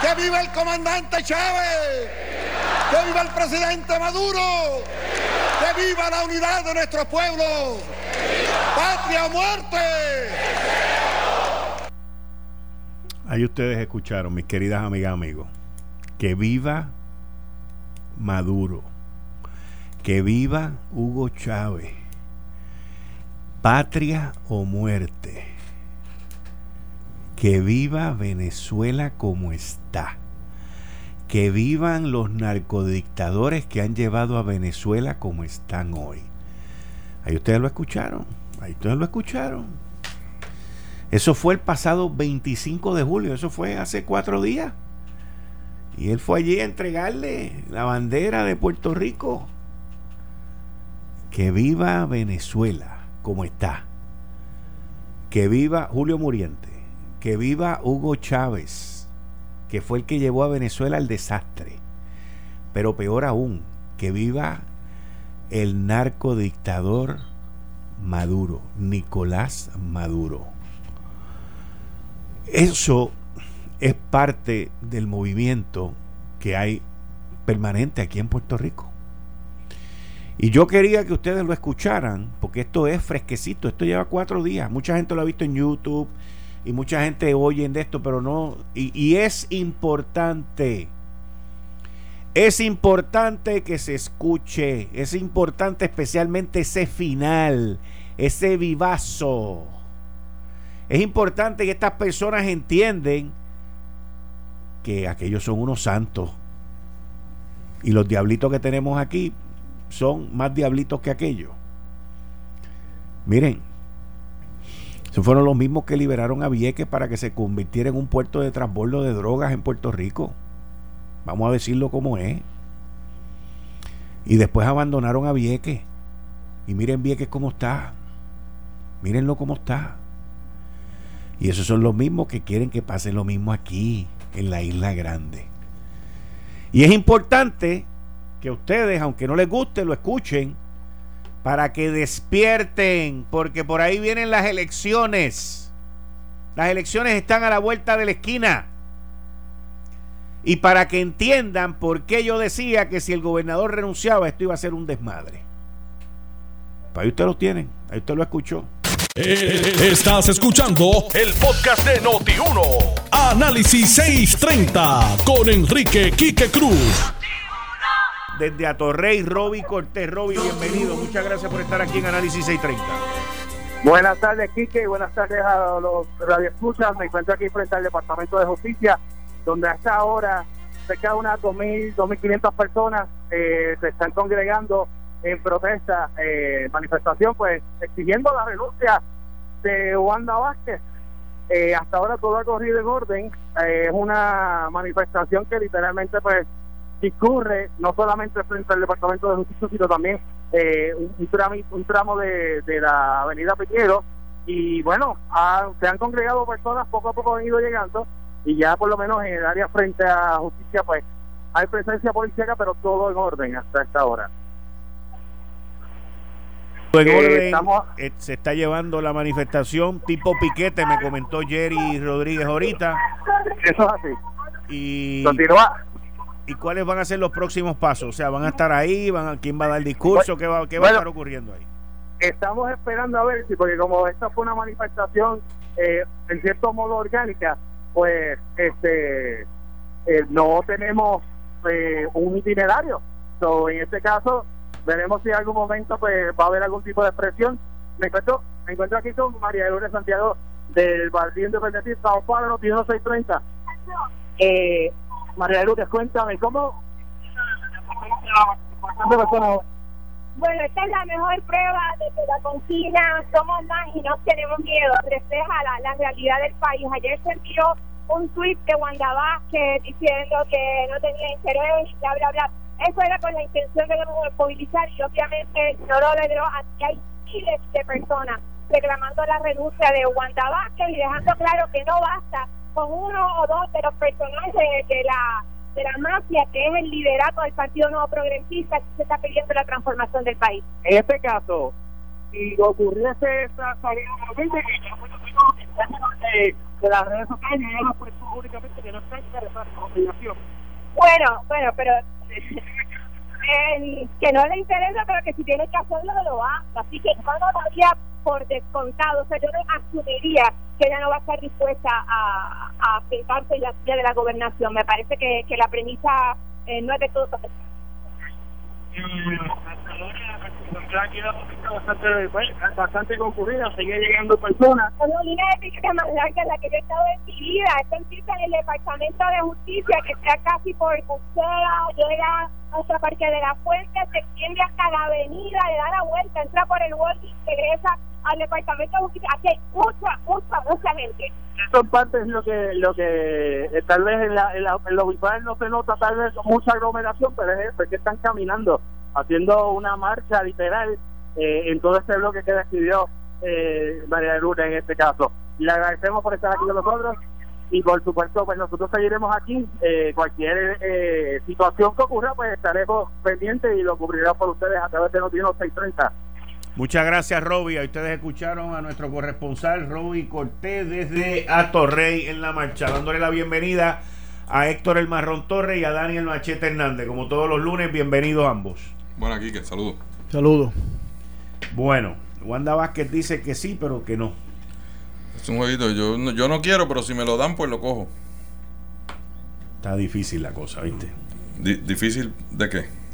Que viva el comandante Chávez. Que viva el presidente Maduro. ¡Que viva la unidad de nuestro pueblo! ¡Patria o muerte! Ahí ustedes escucharon, mis queridas amigas, amigos. Que viva Maduro. Que viva Hugo Chávez. Patria o muerte. Que viva Venezuela como está que vivan los narcodictadores que han llevado a Venezuela como están hoy. Ahí ustedes lo escucharon, ahí ustedes lo escucharon. Eso fue el pasado 25 de julio, eso fue hace cuatro días. Y él fue allí a entregarle la bandera de Puerto Rico. Que viva Venezuela como está. Que viva Julio Muriente. Que viva Hugo Chávez que fue el que llevó a Venezuela al desastre. Pero peor aún, que viva el narcodictador Maduro, Nicolás Maduro. Eso es parte del movimiento que hay permanente aquí en Puerto Rico. Y yo quería que ustedes lo escucharan, porque esto es fresquecito, esto lleva cuatro días. Mucha gente lo ha visto en YouTube, y mucha gente oye de esto, pero no. Y, es importante. Es importante que se escuche. Es importante especialmente ese final. Ese vivazo. Es importante que estas personas entienden que aquellos son unos santos. Y los diablitos que tenemos aquí son más diablitos que aquellos. Miren, fueron los mismos que liberaron a Vieques para que se convirtiera en un puerto de transbordo de drogas en Puerto Rico. Vamos a decirlo como es. Y después abandonaron a Vieques. Y miren Vieques cómo está. Mírenlo cómo está. Y esos son los mismos que quieren que pase lo mismo aquí, en la isla grande. Y es importante que ustedes, aunque no les guste, lo escuchen para que despierten, porque por ahí vienen las elecciones. Las elecciones están a la vuelta de la esquina. Y para que entiendan por qué yo decía que si el gobernador renunciaba, esto iba a ser un desmadre. Pues ahí usted lo tienen, ahí usted lo escuchó. Eh, estás escuchando el podcast de Noti1. Análisis 630 con Enrique Quique Cruz. Desde Atorrey, Roby Cortés. Roby, bienvenido. Muchas gracias por estar aquí en Análisis 630. Buenas tardes, Quique, y buenas tardes a los radioescuchas. Me encuentro aquí frente al Departamento de Justicia, donde hasta ahora cerca de unas 2.000, 2.500 personas eh, se están congregando en protesta, eh, manifestación, pues exigiendo la renuncia de Wanda Vázquez. Eh, hasta ahora todo ha corrido en orden. Eh, es una manifestación que literalmente pues discurre no solamente frente al Departamento de Justicia, sino también un, tramo, un tramo de, la Avenida Piñero. Y bueno, se han congregado personas, poco a poco han ido llegando y ya por lo menos en el área frente a justicia pues hay presencia policial pero todo en orden hasta esta hora. Eh, eh, se está llevando la manifestación tipo piquete, me comentó Jerry Rodríguez ahorita. Eso es así. Y, ¿Y cuáles van a ser los próximos pasos? O sea, ¿van a estar ahí? Van a, ¿Quién va a dar el discurso? ¿Qué va, qué va a estar ocurriendo ahí? Estamos esperando a ver si, porque como esta fue una manifestación eh, en cierto modo orgánica, pues este no tenemos un itinerario. So, en este caso, veremos si en algún momento pues va a haber algún tipo de expresión. Me encuentro, me encuentro aquí con María de Lourdes Santiago del Partido Independentista Sao Paulo, 630. Eh, María de Lourdes, cuéntame, ¿cómo? Bueno, esta es la mejor prueba de que la consigna somos más y no tenemos miedo, refleja la, la realidad del país. Ayer se envió un tweet de Wanda Vázquez diciendo que no tenía interés, bla, bla, bla eso era con la intención de movilizar y obviamente no lo logró. Aquí hay miles de personas reclamando la renuncia de Wanda Vázquez y dejando claro que no basta con uno o dos de los personajes de, la de la mafia que es el liderato del Partido Nuevo Progresista que se está pidiendo la transformación del país. En este caso, si ocurriese esa salida de, de las redes sociales, ya no públicamente que no está interesado en Bueno, bueno, pero que no le interesa, pero que si tiene que hacerlo, lo hace. Así que no lo daría por descontado. O sea, yo no asumiría que ella no va a estar dispuesta a, a sentarse la silla de la gobernación. Me parece que, que la premisa eh, no es de todo bastante, bastante concurrida, sigue llegando personas. Una línea de piquete más larga en la que yo he estado en mi vida. Esto empieza en el Departamento de Justicia, que está casi por Bucea, llega hasta Parque de la Fuente, se extiende hasta la avenida, le da la vuelta, entra por el y regresa al Departamento de. Aquí hay mucha, mucha, mucha gente. Eso en parte es lo que, lo que eh, tal vez en, la, en, la, en los no se nota tal vez mucha aglomeración, pero es eso, es que están caminando haciendo una marcha literal eh, en todo este bloque que describió eh, María Luna en este caso. Le agradecemos por estar aquí con nosotros y por supuesto pues nosotros seguiremos aquí eh, cualquier eh, situación que ocurra pues estaremos pendientes y lo cubriremos por ustedes a través de los 630 Muchas gracias, Roby. Ustedes escucharon a nuestro corresponsal, Roby Cortés, desde Atorrey en la marcha, dándole la bienvenida a Héctor El Marrón Torres y a Daniel Machete Hernández. Como todos los lunes, bienvenidos ambos. Bueno, aquí que saludos. Saludos. Bueno, Wanda Vázquez dice que sí, pero que no. Es un jueguito. Yo no, yo no quiero, pero si me lo dan, pues lo cojo. Está difícil la cosa, ¿viste? ¿Difícil de qué?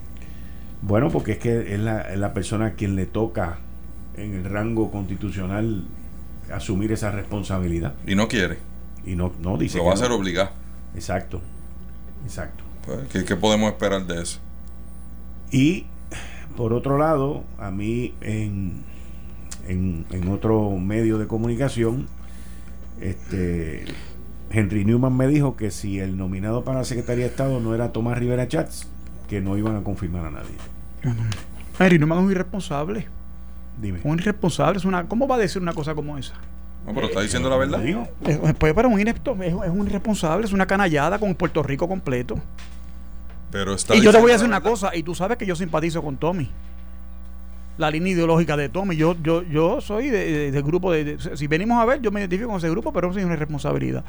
Bueno, porque es que es la, es la persona a quien le toca en el rango constitucional asumir esa responsabilidad. Y no quiere. Y no, no dice. Lo va a hacer obligado. Exacto. Exacto. Pues, ¿qué, ¿qué, podemos esperar de eso? Y por otro lado, a mí en, en, otro medio de comunicación, este Henry Newman me dijo que si el nominado para la Secretaría de Estado no era Tomás Rivera Chats, que no iban a confirmar a nadie. Henry Newman es un irresponsable. Dime. Un irresponsable. Es una, ¿Cómo va a decir una cosa como esa? No, pero está diciendo la verdad. Pues para un inepto, es, un irresponsable, es una canallada con Puerto Rico completo. Pero está y yo te voy a decir una cosa, y tú sabes que yo simpatizo con Tommy. La línea ideológica de Tommy. Yo, yo, yo soy del de, grupo de, Si venimos a ver, yo me identifico con ese grupo, pero no es una irresponsabilidad.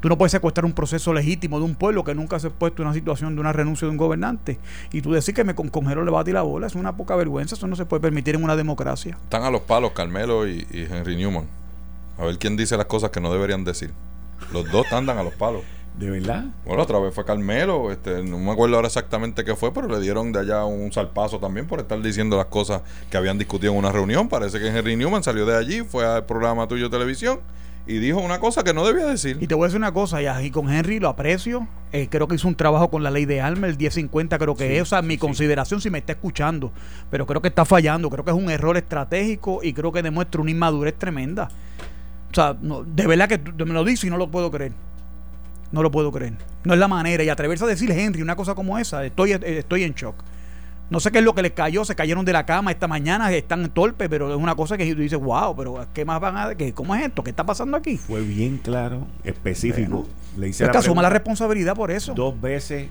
Tú no puedes secuestrar un proceso legítimo de un pueblo que nunca se ha puesto en una situación de una renuncia de un gobernante. Y tú decir que me con, con le bate la bola es una poca vergüenza. Eso no se puede permitir en una democracia. Están a los palos Carmelo y, Henry Newman. A ver quién dice las cosas que no deberían decir. Los dos andan a los palos. ¿De verdad? Bueno, otra vez fue Carmelo, este, no me acuerdo ahora exactamente qué fue, pero le dieron de allá un salpazo también por estar diciendo las cosas que habían discutido en una reunión. Parece que Henry Newman salió de allí, fue al programa tuyo de televisión y dijo una cosa que no debía decir. Y te voy a decir una cosa, y, con Henry lo aprecio. Eh, creo que hizo un trabajo con la ley de alma, el 1050 creo que es, o sea, mi consideración si me está escuchando, pero creo que está fallando, creo que es un error estratégico y creo que demuestra una inmadurez tremenda. O sea, no, de verdad que me lo dice y no lo puedo creer. No lo puedo creer. No es la manera. Y atreverse a decir Henry una cosa como esa, estoy, estoy en shock. No sé qué es lo que les cayó, se cayeron de la cama esta mañana, están torpes, pero es una cosa que tú dices, wow, pero ¿qué más van a qué, ¿Cómo es esto? ¿Qué está pasando aquí? Fue bien claro, específico. Le hice la asuma la responsabilidad por eso. Dos veces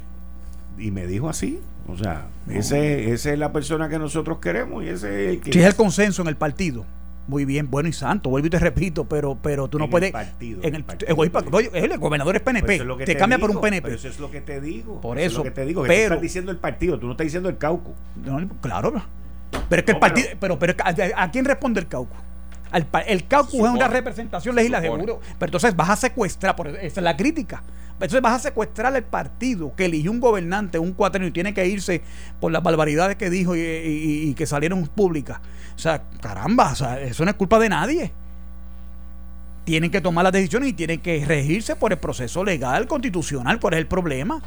y me dijo así. O sea, ese, esa es la persona que nosotros queremos y ese es el que. es el consenso en el partido muy bien, bueno y santo, vuelvo y te repito, pero pero tú no puedes. en el, partido, el, gobernador es PNP, te, cambia por un PNP. Pero eso es lo que te digo. Por eso. Es lo que te digo. Pero, estás diciendo el partido, tú no estás diciendo el cauco. claro. Pero es que el partido. Pero, pero, ¿a, quién responde el cauco? el caucus es una representación legislativa, pero entonces vas a secuestrar, por, esa es la crítica. Entonces vas a secuestrar el partido que eligió un gobernante, un cuatrenio, y tiene que irse por las barbaridades que dijo y, que salieron públicas. O sea, caramba, o sea, eso no es culpa de nadie. Tienen que tomar las decisiones y tienen que regirse por el proceso legal, constitucional. ¿Cuál es el problema?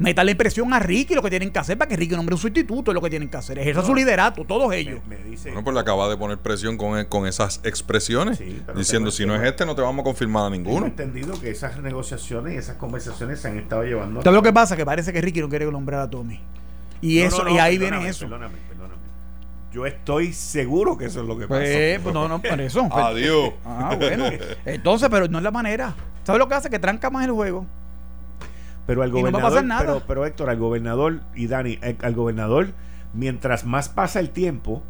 la presión a Ricky lo que tienen que hacer para que Ricky nombre un sustituto, es lo que tienen que hacer. Ejerza su liderato, todos ellos. bueno, pues le acaba de poner presión con, con esas expresiones, diciendo si no es este no te vamos a confirmar a ninguno. He entendido que esas negociaciones y esas conversaciones se han estado llevando. ¿Sabes lo que pasa? Que parece que Ricky no quiere nombrar a Tommy. Y eso, y ahí viene eso. Perdóname. Yo estoy seguro que eso es lo que pues, pasa. Pues, no, no, por eso. Adiós. Ah, bueno. Entonces, pero no es la manera. ¿Sabes lo que hace? Que tranca más el juego. Pero al gobernador, Pero, pero Héctor, al gobernador y Dani, eh, al gobernador, mientras más pasa el tiempo,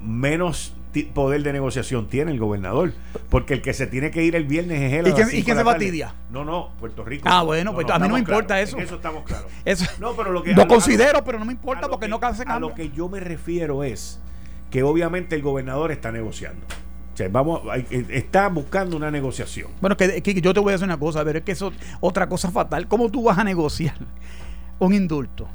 menos poder de negociación tiene el gobernador. Porque el que se tiene que ir el viernes es él. ¿Y, quién, ¿y quién se va a No, no, Puerto Rico. Ah, bueno, pues a mí no me importa eso. eso estamos claros. Eso, no, pero lo que. Lo considero, pero no me importa porque no canse A lo que yo me refiero es que obviamente el gobernador está negociando vamos, eh, está buscando una negociación. Bueno, que, yo te voy a decir una cosa, ver, es que eso otra cosa fatal. ¿Cómo tú vas a negociar un indulto?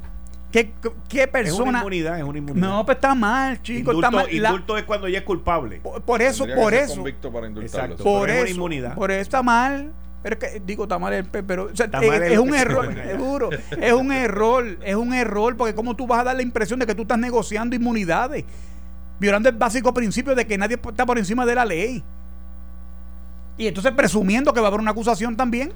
¿Qué, qué persona? Es una inmunidad, es una inmunidad. No, pues está mal, chico. Indulto, está mal. indulto es cuando ya es culpable. Por, eso, por eso. Convicto para Exacto, por eso, inmunidad. Por eso está mal. Pero es que, digo, está mal el pero es, un error, seguro. es un error, es un error, porque cómo tú vas a dar la impresión de que tú estás negociando inmunidades violando el básico principio de que nadie está por encima de la ley. Y entonces presumiendo que va a haber una acusación también.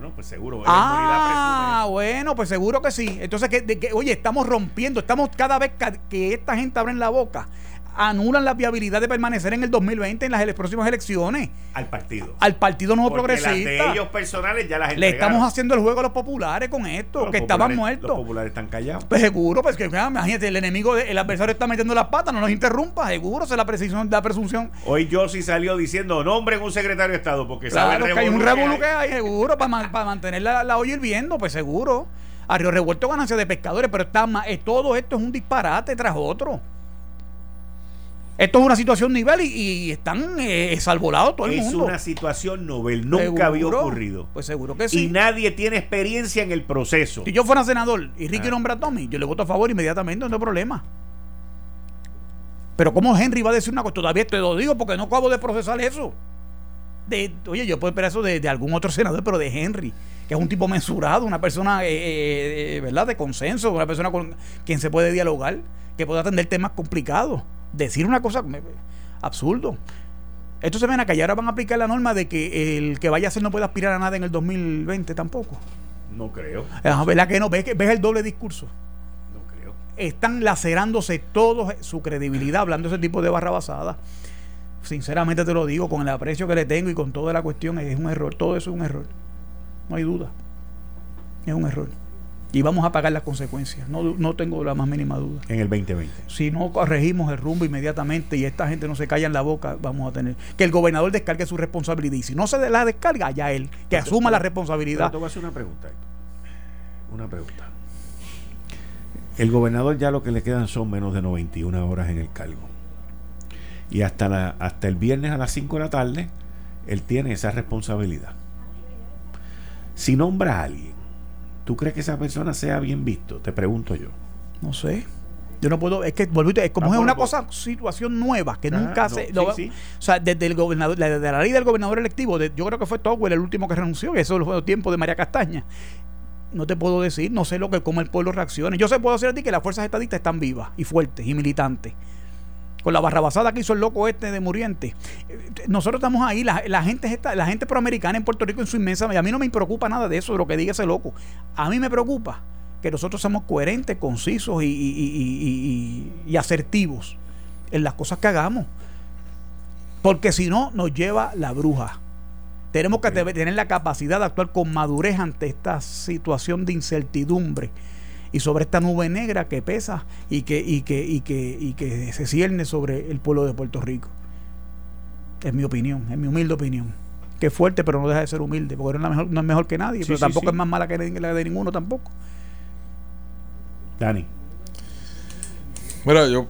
Ah, bueno, pues seguro. Ah, bueno, pues seguro que sí. Entonces, que, oye, estamos rompiendo, estamos cada vez que esta gente abre la boca anulan la viabilidad de permanecer en el 2020 en las próximas elecciones. Al partido. Al partido nuevo progresista. de ellos personales ya las Le estamos haciendo el juego a los populares con esto, que estaban muertos. Los populares están callados. Pues seguro, pues que imagínate, el enemigo, el adversario está metiendo las patas, no nos interrumpa, seguro, se la presunción, la presunción. Hoy yo sí salió diciendo, nombren un secretario de Estado, porque claro, que hay un revolú que hay, seguro, para, para mantener la, la olla hirviendo, pues seguro. A Río Revuelto ganancia de pescadores, pero está más, todo esto es un disparate tras otro. Esto es una situación nivel y, están eh, salvolados todo el mundo. Es una situación novel, nunca había ocurrido. Pues seguro que sí. Y nadie tiene experiencia en el proceso. Si yo fuera senador y Ricky ah. nombra a Tommy, yo le voto a favor inmediatamente, no hay problema. Pero ¿cómo Henry va a decir una cosa? Todavía te lo digo porque no acabo de procesar eso. De, oye, yo puedo esperar eso de, algún otro senador, pero de Henry, que es un tipo mensurado, una persona, eh, eh, ¿verdad?, de consenso, una persona con quien se puede dialogar, que puede atender temas complicados decir una cosa absurdo. Esto se ven acá y ahora van a aplicar la norma de que el que vaya a hacer no puede aspirar a nada en el 2020 tampoco. No creo. ¿Verdad que no? ¿Ves, ¿Ves el doble discurso? No creo. Están lacerándose todos su credibilidad hablando ese tipo de barra basada. sinceramente te lo digo, con el aprecio que le tengo y con toda la cuestión, es un error. Todo eso es un error. No hay duda. Es un error. Y vamos a pagar las consecuencias. No, no tengo la más mínima duda. En el 2020. Si no corregimos el rumbo inmediatamente y esta gente no se calla en la boca, vamos a tener que el gobernador descargue su responsabilidad. Y si no se la descarga, ya él, que asuma la responsabilidad. te voy a hacer una pregunta. Una pregunta. El gobernador ya lo que le quedan son menos de 91 horas en el cargo. Y hasta, la, hasta el viernes a las 5 de la tarde, él tiene esa responsabilidad. Si nombra a alguien, ¿tú crees que esa persona sea bien visto? Te pregunto yo. No sé. Yo no puedo, es que es como es una cosa, situación nueva que nunca se. O sea, desde el gobernador, desde la ley del gobernador electivo, yo creo que fue Togwell el último que renunció, que eso fue el tiempo de María Castaña. No te puedo decir, no sé lo que cómo el pueblo reaccione. Yo sé puedo decir a ti que las fuerzas estadistas están vivas y fuertes y militantes con la barrabasada que hizo el loco este de Muriente. Nosotros estamos ahí, la, gente está, la gente proamericana en Puerto Rico en su inmensa, y a mí no me preocupa nada de eso, de lo que diga ese loco. A mí me preocupa que nosotros somos coherentes, concisos y, asertivos en las cosas que hagamos. Porque si no, nos lleva la bruja. Tenemos que tener la capacidad de actuar con madurez ante esta situación de incertidumbre y sobre esta nube negra que pesa y que, y que, y que, y que se cierne sobre el pueblo de Puerto Rico. Es mi opinión, es mi humilde opinión. Que es fuerte, pero no deja de ser humilde, porque no es mejor, no es mejor que nadie, pero tampoco es más mala que la de ninguno tampoco. Dani. Mira, yo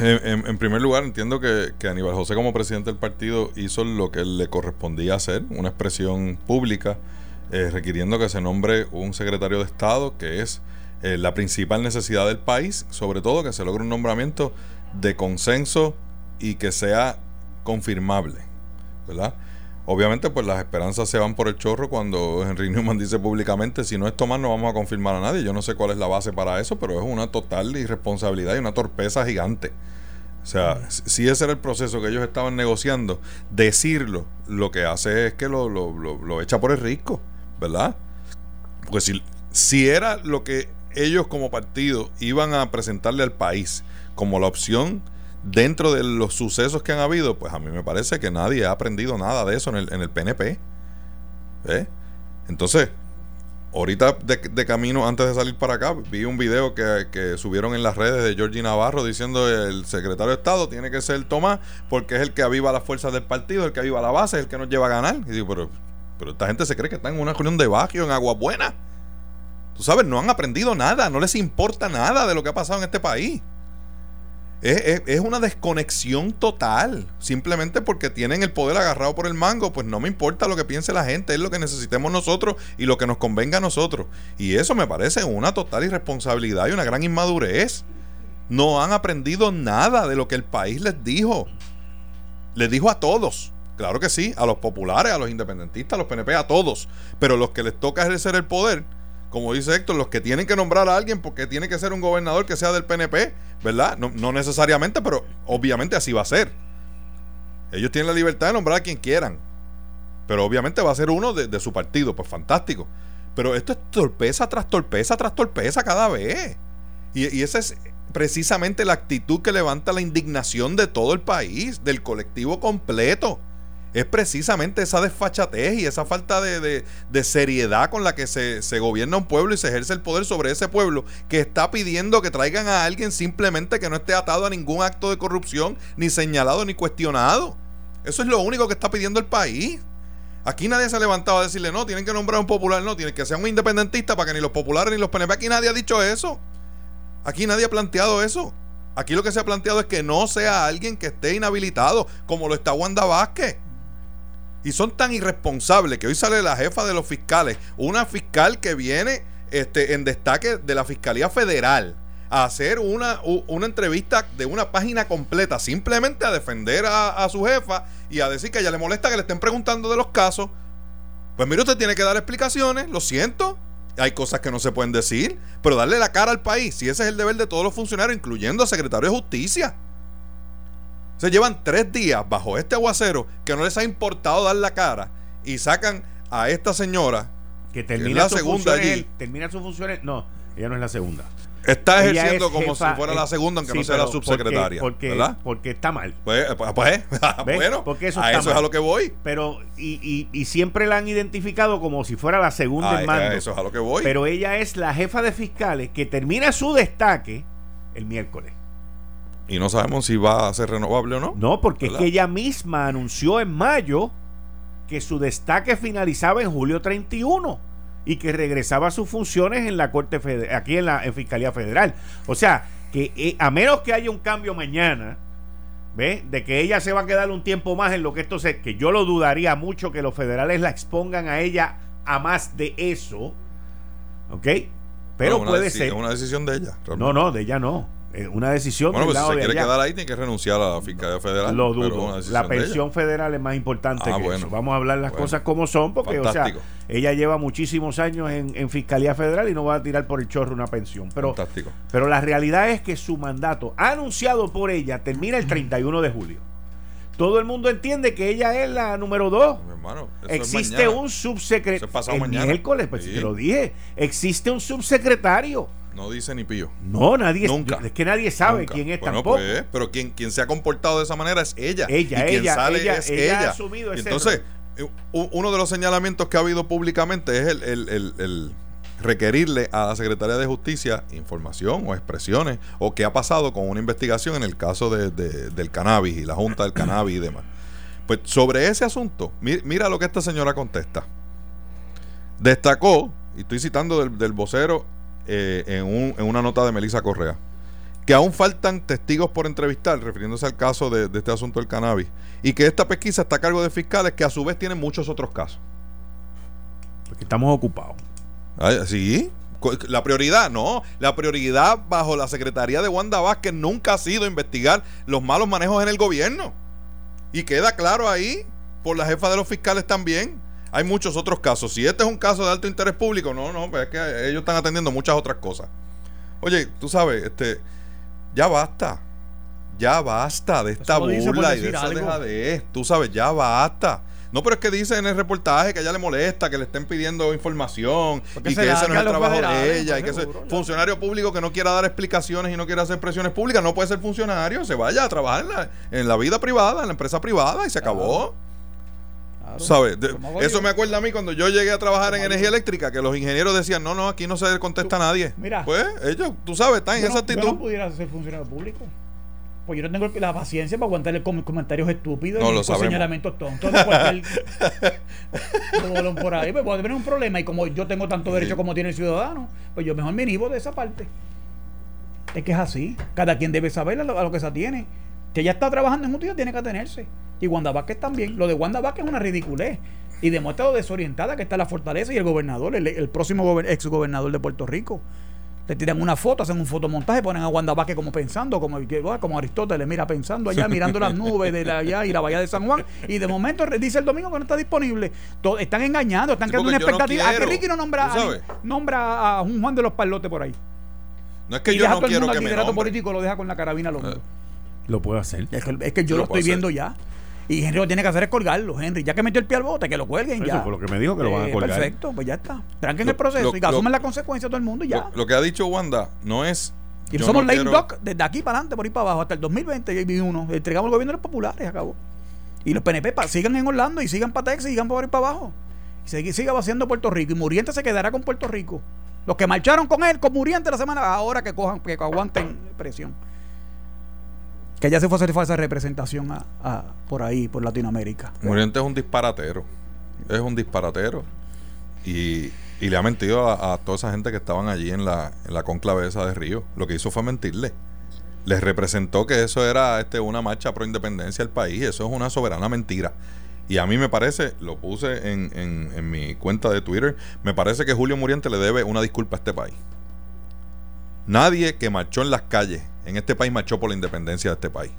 en, primer lugar entiendo que, que, Aníbal José como presidente del partido hizo lo que le correspondía hacer, una expresión pública, eh, requiriendo que se nombre un secretario de Estado que es eh, la principal necesidad del país, sobre todo que se logre un nombramiento de consenso y que sea confirmable, ¿verdad? Obviamente, pues las esperanzas se van por el chorro cuando Henry Newman dice públicamente, si no es Tomás no vamos a confirmar a nadie. Yo no sé cuál es la base para eso, pero es una total irresponsabilidad y una torpeza gigante. O sea, si ese era el proceso que ellos estaban negociando, decirlo lo que hace es que lo, lo, lo, echa por el risco, ¿verdad? Porque si, si era lo que ellos como partido iban a presentarle al país como la opción dentro de los sucesos que han habido, pues a mí me parece que nadie ha aprendido nada de eso en el, en el PNP. ¿eh? Entonces, ahorita de, camino, antes de salir para acá, vi un video que, subieron en las redes de Georgie Navarro diciendo el secretario de Estado tiene que ser Tomás porque es el que aviva las fuerzas del partido, el que aviva la base, el que nos lleva a ganar. Y digo, pero, pero esta gente se cree que está en una reunión de Bajío en Agua Buena. Tú sabes, no han aprendido nada, no les importa nada de lo que ha pasado en este país. Es, una desconexión total. Simplemente porque tienen el poder agarrado por el mango, pues no me importa lo que piense la gente, es lo que necesitemos nosotros y lo que nos convenga a nosotros. Y eso me parece una total irresponsabilidad y una gran inmadurez. No han aprendido nada de lo que el país les dijo. Les dijo a todos. Claro que sí, a los populares, a los independentistas, a los PNP, a todos. Pero los que les toca ejercer el poder como dice Héctor, los que tienen que nombrar a alguien porque tiene que ser un gobernador que sea del PNP, ¿verdad? No, necesariamente, pero obviamente así va a ser. Ellos tienen la libertad de nombrar a quien quieran. Pero obviamente va a ser uno de, su partido, pues fantástico. Pero esto es torpeza tras torpeza tras torpeza cada vez. Y, y esa es precisamente la actitud que levanta la indignación de todo el país, del colectivo completo es precisamente esa desfachatez y esa falta de, seriedad con la que se, se, gobierna un pueblo y se ejerce el poder sobre ese pueblo que está pidiendo que traigan a alguien simplemente que no esté atado a ningún acto de corrupción, ni señalado ni cuestionado. Eso es lo único que está pidiendo el país. Aquí nadie se ha levantado a decirle, no, tienen que nombrar a un popular, no, tienen que ser un independentista para que ni los populares ni los PNP. Aquí nadie ha dicho eso. Aquí nadie ha planteado eso. Aquí lo que se ha planteado es que no sea alguien que esté inhabilitado, como lo está Wanda Vázquez. Y son tan irresponsables que hoy sale la jefa de los fiscales, una fiscal que viene este, en destaque de la Fiscalía Federal a hacer una, una entrevista de una página completa, simplemente a defender a, su jefa y a decir que a ella le molesta que le estén preguntando de los casos. Pues mire, usted tiene que dar explicaciones, lo siento. Hay cosas que no se pueden decir, pero darle la cara al país, si ese es el deber de todos los funcionarios, incluyendo al secretario de Justicia. Se llevan tres días bajo este aguacero que no les ha importado dar la cara y sacan a esta señora que termina la segunda allí. termina sus funciones. No, ella no es la segunda. Está ejerciendo como si fuera la segunda, aunque no sea la subsecretaria. Porque, porque, está mal. Pues, pues, pues bueno, porque eso a eso es a lo que voy. Pero, y, y, siempre la han identificado como si fuera la segunda en mando. Eso es a lo que voy. Pero ella es la jefa de fiscales que termina su destaque el miércoles. Y no sabemos si va a ser renovable o no. No, porque es que ella misma anunció en mayo que su destaque finalizaba en julio 31 y que regresaba a sus funciones en la Corte Federal, aquí en la Fiscalía Federal. O sea, que eh, a menos que haya un cambio mañana, ¿ve? De que ella se va a quedar un tiempo más en lo que esto se, que yo lo dudaría mucho que los federales la expongan a ella a más de eso, ¿ok? Pero puede ser. Es una decisión de ella. No, no, de ella no. Eh, una decisión bueno, pues si se quiere quedar ahí tiene que renunciar a la fiscalía federal lo dudo la pensión federal es más importante ah, que eso. Vamos a hablar las cosas como son porque o sea ella lleva muchísimos años en, fiscalía federal y no va a tirar por el chorro una pensión. Pero Fantástico. pero la realidad es que su mandato anunciado por ella termina el 31 de julio. Todo el mundo entiende que ella es la número dos. existe un subsecretario. El miércoles, pues te lo dije. Existe un subsecretario no dice ni pío. No, nadie. Nunca. Es que nadie sabe quién es tampoco. Pues, pero quien, quien se ha comportado de esa manera es ella. Ella, y quien ella, sale ella, es ella. entonces, eh, uno de los señalamientos que ha habido públicamente es el, requerirle a la Secretaría de Justicia información o expresiones o qué ha pasado con una investigación en el caso de, del cannabis y la Junta del Cannabis y demás. Pues sobre ese asunto, mira, lo que esta señora contesta. Destacó, y estoy citando del, del vocero eh, en, una nota de Melissa Correa, que aún faltan testigos por entrevistar, refiriéndose al caso de, este asunto del cannabis, y que esta pesquisa está a cargo de fiscales que a su vez tienen muchos otros casos. Porque estamos ocupados. sí, la prioridad, no. La prioridad bajo la Secretaría de Wanda Vázquez nunca ha sido investigar los malos manejos en el gobierno. Y queda claro ahí, por la jefa de los fiscales también, hay muchos otros casos. Si este es un caso de alto interés público, no, no, pues es que ellos están atendiendo muchas otras cosas. Oye, tú sabes, este, ya basta. Ya basta de esta burla y de esa dejadez. Tú sabes, ya basta. No, pero es que dice en el reportaje que a ella le molesta, que le estén pidiendo información y que ese no es el trabajo de ella y que ese funcionario público que no quiera dar explicaciones y no quiera hacer presiones públicas no puede ser funcionario, se vaya a trabajar en la, en la vida privada, en la empresa privada y se acabó. ¿Sabes? eso me acuerda a mí cuando yo llegué a trabajar en energía eléctrica, que los ingenieros decían, no, no, aquí no se contesta a nadie. Mira. Pues ellos, tú sabes, están en esa actitud. Yo no pudiera ser funcionario público. Pues yo no tengo la paciencia para aguantarle comentarios estúpidos no, y señalamientos tontos de por ahí. Pues puede tener un problema y como yo tengo tanto derecho como tiene el ciudadano, pues yo mejor me inhibo de esa parte. Es que es así. Cada quien debe saber a lo, que se atiene. Que ya está trabajando en un tío, tiene que atenerse. Y Wanda Vázquez también. Lo de Wanda Vázquez es una ridiculez. Y demuestra lo desorientada que está la fortaleza y el gobernador, el, próximo ex gobernador de Puerto Rico. Le tiran una foto, hacen un fotomontaje, ponen a Wanda Vázquez como pensando, como, como Aristóteles, mira, pensando allá, mirando las nubes de allá y la bahía de San Juan. Y de momento dice el domingo que no está disponible. están engañando, están creando una expectativa. ¿A que Ricky no nombra, a, nombra a un Juan de los Palotes por ahí? No es que yo no quiero que me político lo deja con la carabina al eh, Lo puedo hacer. Es que, yo lo, estoy viendo ya. Y Henry lo tiene que hacer es colgarlo, Henry. Ya que metió el pie al bote, que lo cuelguen ya. Eso fue lo que me dijo, que lo van a eh, colgar. Perfecto, pues ya está. Tranquen el proceso y que asumen las consecuencias todo el mundo y ya. Lo, que ha dicho Wanda no es. Y somos lame doc desde aquí para adelante, por ahí para abajo, hasta el 2020 uno. Entregamos el gobierno de los populares, acabó. Y los PNP sigan en Orlando y sigan para Texas y sigan por ahí para abajo. Y siga, siga vaciando Puerto Rico. Y Muriente se quedará con Puerto Rico. Los que marcharon con él, con Muriente la semana, ahora que cojan, que aguanten presión que ya se fue a hacer falsa representación por ahí, por Latinoamérica. Muriente es un disparatero. Es un disparatero. Y, le ha mentido a, toda esa gente que estaban allí en la, en la conclave esa de Río. Lo que hizo fue mentirle. Les representó que eso era este, una marcha pro independencia del país. Eso es una soberana mentira. Y a mí me parece, lo puse en, en mi cuenta de Twitter, me parece que Julio Muriente le debe una disculpa a este país. Nadie que marchó en las calles en este país marchó por la independencia de este país.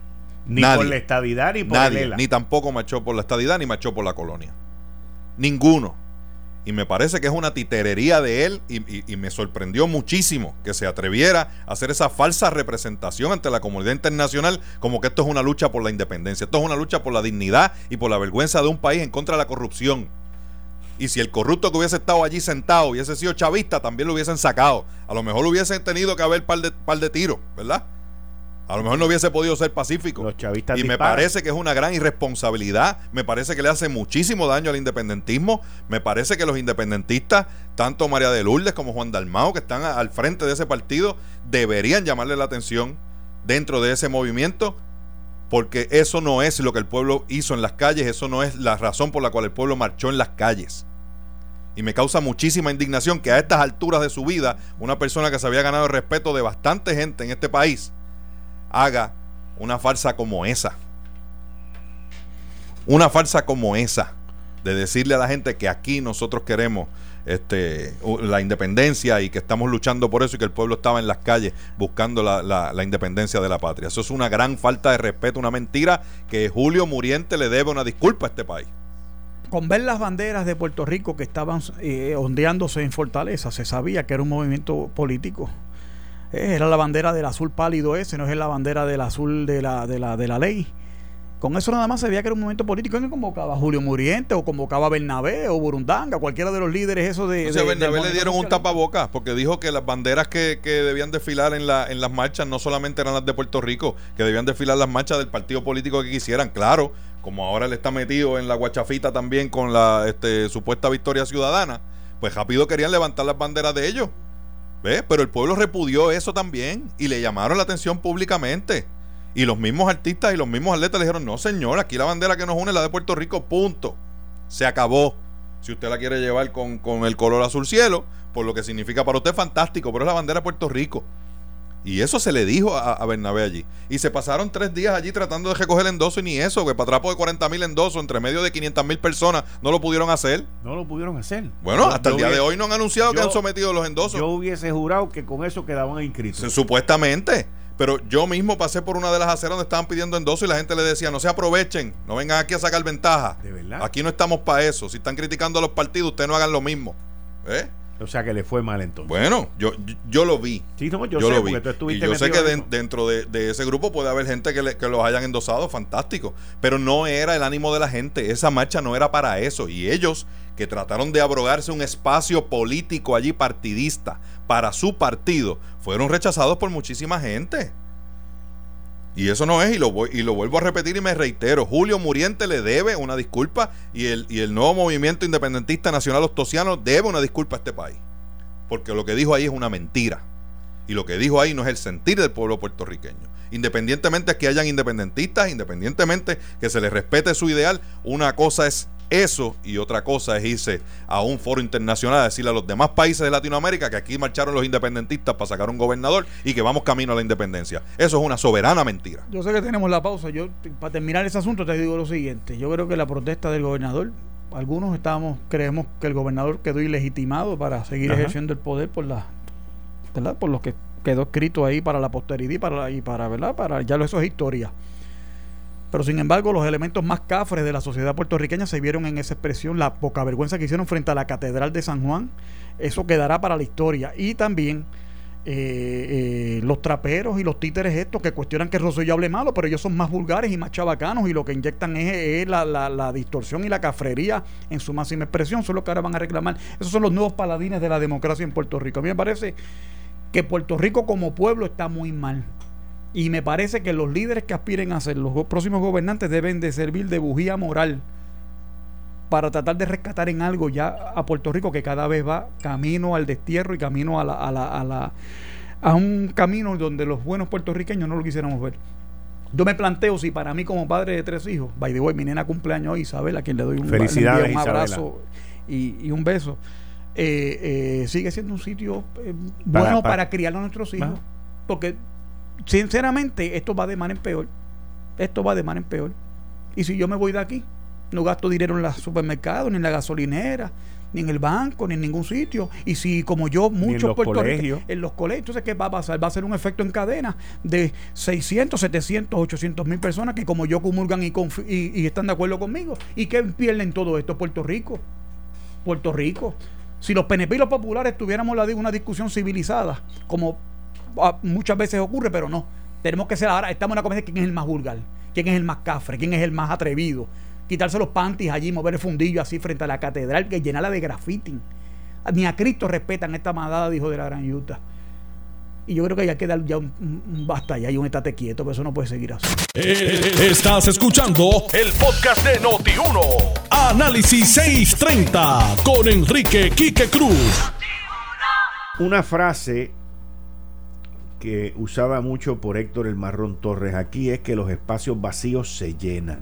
Ni por la estadidad ni por Nadie, Ni tampoco marchó por la estadidad ni marchó por la colonia. Ninguno. Y me parece que es una titerería de él y, me sorprendió muchísimo que se atreviera a hacer esa falsa representación ante la comunidad internacional como que esto es una lucha por la independencia, esto es una lucha por la dignidad y por la vergüenza de un país en contra de la corrupción. Y si el corrupto que hubiese estado allí sentado hubiese sido chavista, también lo hubiesen sacado. A lo mejor hubiesen tenido que haber par de, par de tiros, ¿verdad? A lo mejor no hubiese podido ser pacífico. Los chavistas y me parece que es una gran irresponsabilidad. Me parece que le hace muchísimo daño al independentismo. Me parece que los independentistas, tanto María de Lourdes como Juan Dalmao, que están al frente de ese partido, deberían llamarle la atención dentro de ese movimiento. Porque eso no es lo que el pueblo hizo en las calles, eso no es la razón por la cual el pueblo marchó en las calles. Y me causa muchísima indignación que a estas alturas de su vida, una persona que se había ganado el respeto de bastante gente en este país, haga una farsa como esa. Una farsa como esa. De decirle a la gente que aquí nosotros queremos este, la independencia y que estamos luchando por eso y que el pueblo estaba en las calles buscando la, la- la independencia de la patria. Eso es una gran falta de respeto, una mentira que Julio Muriente le debe una disculpa a este país. Con ver las banderas de Puerto Rico que estaban eh, ondeándose en Fortaleza, se sabía que era un movimiento político. Eh, era la bandera del azul pálido ese, no es la bandera del azul de la, de la, de la ley. Con eso nada más se veía que era un movimiento político en que convocaba a Julio Muriente o convocaba a Bernabé o Burundanga, cualquiera de los líderes esos de... O sea, de- Bernabé le dieron un tapabocas porque dijo que las banderas que, que debían desfilar en, la, en las marchas no solamente eran las de Puerto Rico, que debían desfilar las marchas del partido político que quisieran. Claro, como ahora él está metido en la guachafita también con la este, supuesta victoria ciudadana, pues rápido querían levantar las banderas de ellos. ¿Ves? Pero el pueblo repudió eso también y le llamaron la atención públicamente. Y los mismos artistas y los mismos atletas le dijeron, no señor, aquí la bandera que nos une es la de Puerto Rico, punto. Se acabó. Si usted la quiere llevar con, con el color azul cielo, por lo que significa para usted fantástico, pero es la bandera de Puerto Rico. Y eso se le dijo a, a Bernabé allí. Y se pasaron tres días allí tratando de recoger el endoso y ni eso, que para trapo de 40 mil endosos entre medio de 500 mil personas no lo pudieron hacer. No lo pudieron hacer. Bueno, Yo- hasta el día de hoy no han anunciado que han sometido los endosos. Yo hubiese jurado que con eso quedaban inscritos. Se- Supuestamente. Pero yo mismo pasé por una de las aceras donde estaban pidiendo endoso y la gente le decía, no se aprovechen, no vengan aquí a sacar ventaja. De verdad. Aquí no estamos para eso. Si están criticando a los partidos, ustedes no hagan lo mismo. ¿Eh? O sea que le fue mal entonces. Bueno, yo, yo, yo lo vi. Sí, no, yo, Yo, sé, lo vi. Y yo sé que de- dentro de, de ese grupo puede haber gente que, le- que los hayan endosado, fantástico. Pero no era el ánimo de la gente. Esa marcha no era para eso. Y ellos que trataron de abrogarse un espacio político allí partidista para su partido, fueron rechazados por muchísima gente. Y eso no es, y lo, y lo vuelvo a repetir y me reitero, Julio Muriente le debe una disculpa y el, y el nuevo movimiento independentista nacional ostosiano debe una disculpa a este país. Porque lo que dijo ahí es una mentira. Y lo que dijo ahí no es el sentir del pueblo puertorriqueño. Independientemente que hayan independentistas, independientemente que se les respete su ideal, una cosa es eso y otra cosa es irse a un foro internacional a decirle a los demás países de Latinoamérica que aquí marcharon los independentistas para sacar un gobernador y que vamos camino a la independencia. Eso es una soberana mentira. Yo sé que tenemos la pausa. Yo, para terminar ese asunto, te digo lo siguiente. Yo creo que la protesta del gobernador, algunos estamos, creemos que el gobernador quedó ilegitimado para seguir Ajá. ejerciendo el poder por la, ¿verdad? Por lo que quedó escrito ahí para la posteridad y para, y para, ¿verdad? Para, ya lo eso es historia. Pero sin embargo, los elementos más cafres de la sociedad puertorriqueña se vieron en esa expresión, la poca vergüenza que hicieron frente a la Catedral de San Juan. Eso quedará para la historia. Y también eh, eh, los traperos y los títeres estos que cuestionan que Rosselló hable malo, pero ellos son más vulgares y más chabacanos y lo que inyectan es, la- la distorsión y la cafrería en su máxima expresión. Son los que ahora van a reclamar. Esos son los nuevos paladines de la democracia en Puerto Rico. A mí me parece que Puerto Rico como pueblo está muy mal. Y me parece que los líderes que aspiren a ser los próximos gobernantes deben de servir de bujía moral para tratar de rescatar en algo ya a Puerto Rico que cada vez va camino al destierro y camino a la, a la, a la a un camino donde los buenos puertorriqueños no lo quisiéramos ver. Yo me planteo si para mí como padre de tres hijos, by the way, mi nena cumpleaños hoy, Isabel, a quien le doy un, le Felicidades, un abrazo y, y un beso, eh, eh, sigue siendo un sitio eh, bueno para- para, criar a nuestros hijos. Porque sinceramente esto va de mal en peor. Esto va de mal en peor. Y si yo me voy de aquí, no gasto dinero en los supermercados, ni en la gasolinera, ni en el banco, ni en ningún sitio. Y si como yo, muchos puertorriqueños en los colegios, entonces ¿qué va a pasar? Va a ser un efecto en cadena de 600, 700, 800 mil personas que como yo comulgan y, confi- y, y están de acuerdo conmigo. ¿Y qué pierden todo esto? Puerto Rico. Puerto Rico. Si los PNP y los populares tuviéramos la, una discusión civilizada, como muchas veces ocurre, pero no. Tenemos que ser ahora, estamos en una conversación de quién es el más vulgar, quién es el más cafre, quién es el más atrevido, quitarse los panties allí, mover el fundillo así frente a la catedral, que llenarla de graffiti. Ni a Cristo respetan esta mandada, dijo de la Gran Utah. Y yo creo que hay que dar ya un, basta, ya hay un estate quieto, pero eso no puede seguir así. Eh, estás escuchando el podcast de Noti1. Análisis 630 con Enrique Quique Cruz. Una frase que usaba mucho por Héctor el Marrón Torres aquí es que los espacios vacíos se llenan.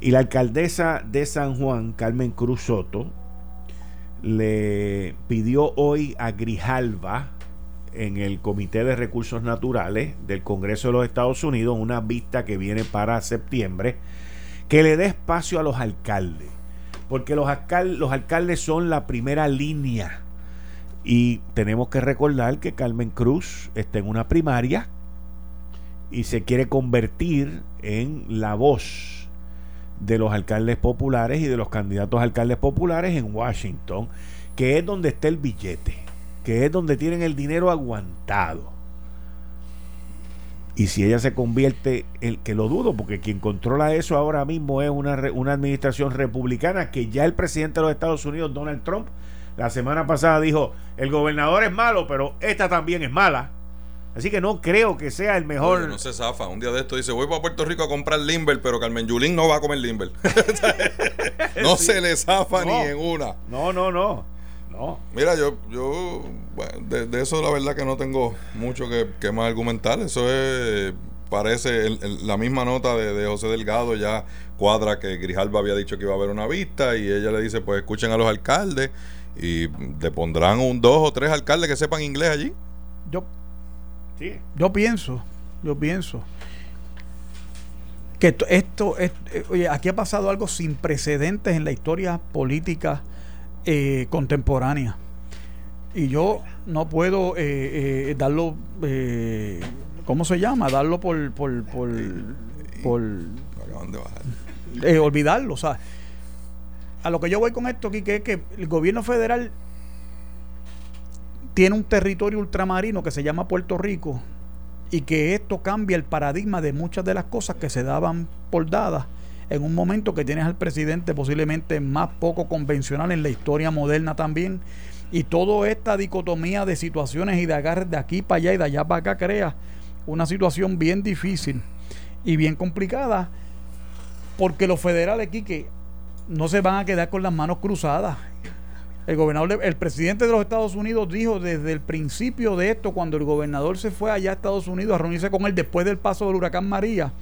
Y la alcaldesa de San Juan, Carmen Cruz Soto, le pidió hoy a Grijalva, en el Comité de Recursos Naturales del Congreso de los Estados Unidos, una vista que viene para septiembre, que le dé espacio a los alcaldes, porque los, los alcaldes son la primera línea. Y tenemos que recordar que Carmen Cruz está en una primaria y se quiere convertir en la voz de los alcaldes populares y de los candidatos a alcaldes populares en Washington, que es donde está el billete que es donde tienen el dinero aguantado. Y si ella se convierte, el que lo dudo, porque quien controla eso ahora mismo es una, una administración republicana que ya el presidente de los Estados Unidos, Donald Trump, la semana pasada dijo, el gobernador es malo, pero esta también es mala. Así que no creo que sea el mejor. no se zafa. Un día de esto dice, voy para Puerto Rico a comprar Limber, pero Carmen Yulín no va a comer Limber. no se le zafa ni en una. No, no, no. Mira, yo, yo de, eso la verdad que no tengo mucho que, más argumentar. Eso es, parece, la misma nota de, José Delgado ya cuadra que Grijalba había dicho que iba a haber una vista y ella le dice, pues escuchen a los alcaldes y le pondrán un dos o tres alcaldes que sepan inglés allí. Yo, sí. yo pienso, yo pienso que esto, esto, eh, oye, aquí ha pasado algo sin precedentes en la historia política eh, contemporánea. Y yo no puedo eh, eh, darlo, eh, ¿cómo se llama? Darlo por... por, por, por olvidarlo, o sea, a lo que yo voy con esto aquí, que es que el gobierno federal tiene un territorio ultramarino que se llama Puerto Rico y que esto cambia el paradigma de muchas de las cosas que se daban por dadas en un momento que tienes al presidente posiblemente más poco convencional en la historia moderna también. Y toda esta dicotomía de situaciones y de agarres de aquí para allá y de allá para acá crea una situación bien difícil y bien complicada porque los federales aquí que no se van a quedar con las manos cruzadas. El gobernador, el presidente de los Estados Unidos dijo desde el principio de esto, cuando el gobernador se fue allá a Estados Unidos a reunirse con él después del paso del huracán María,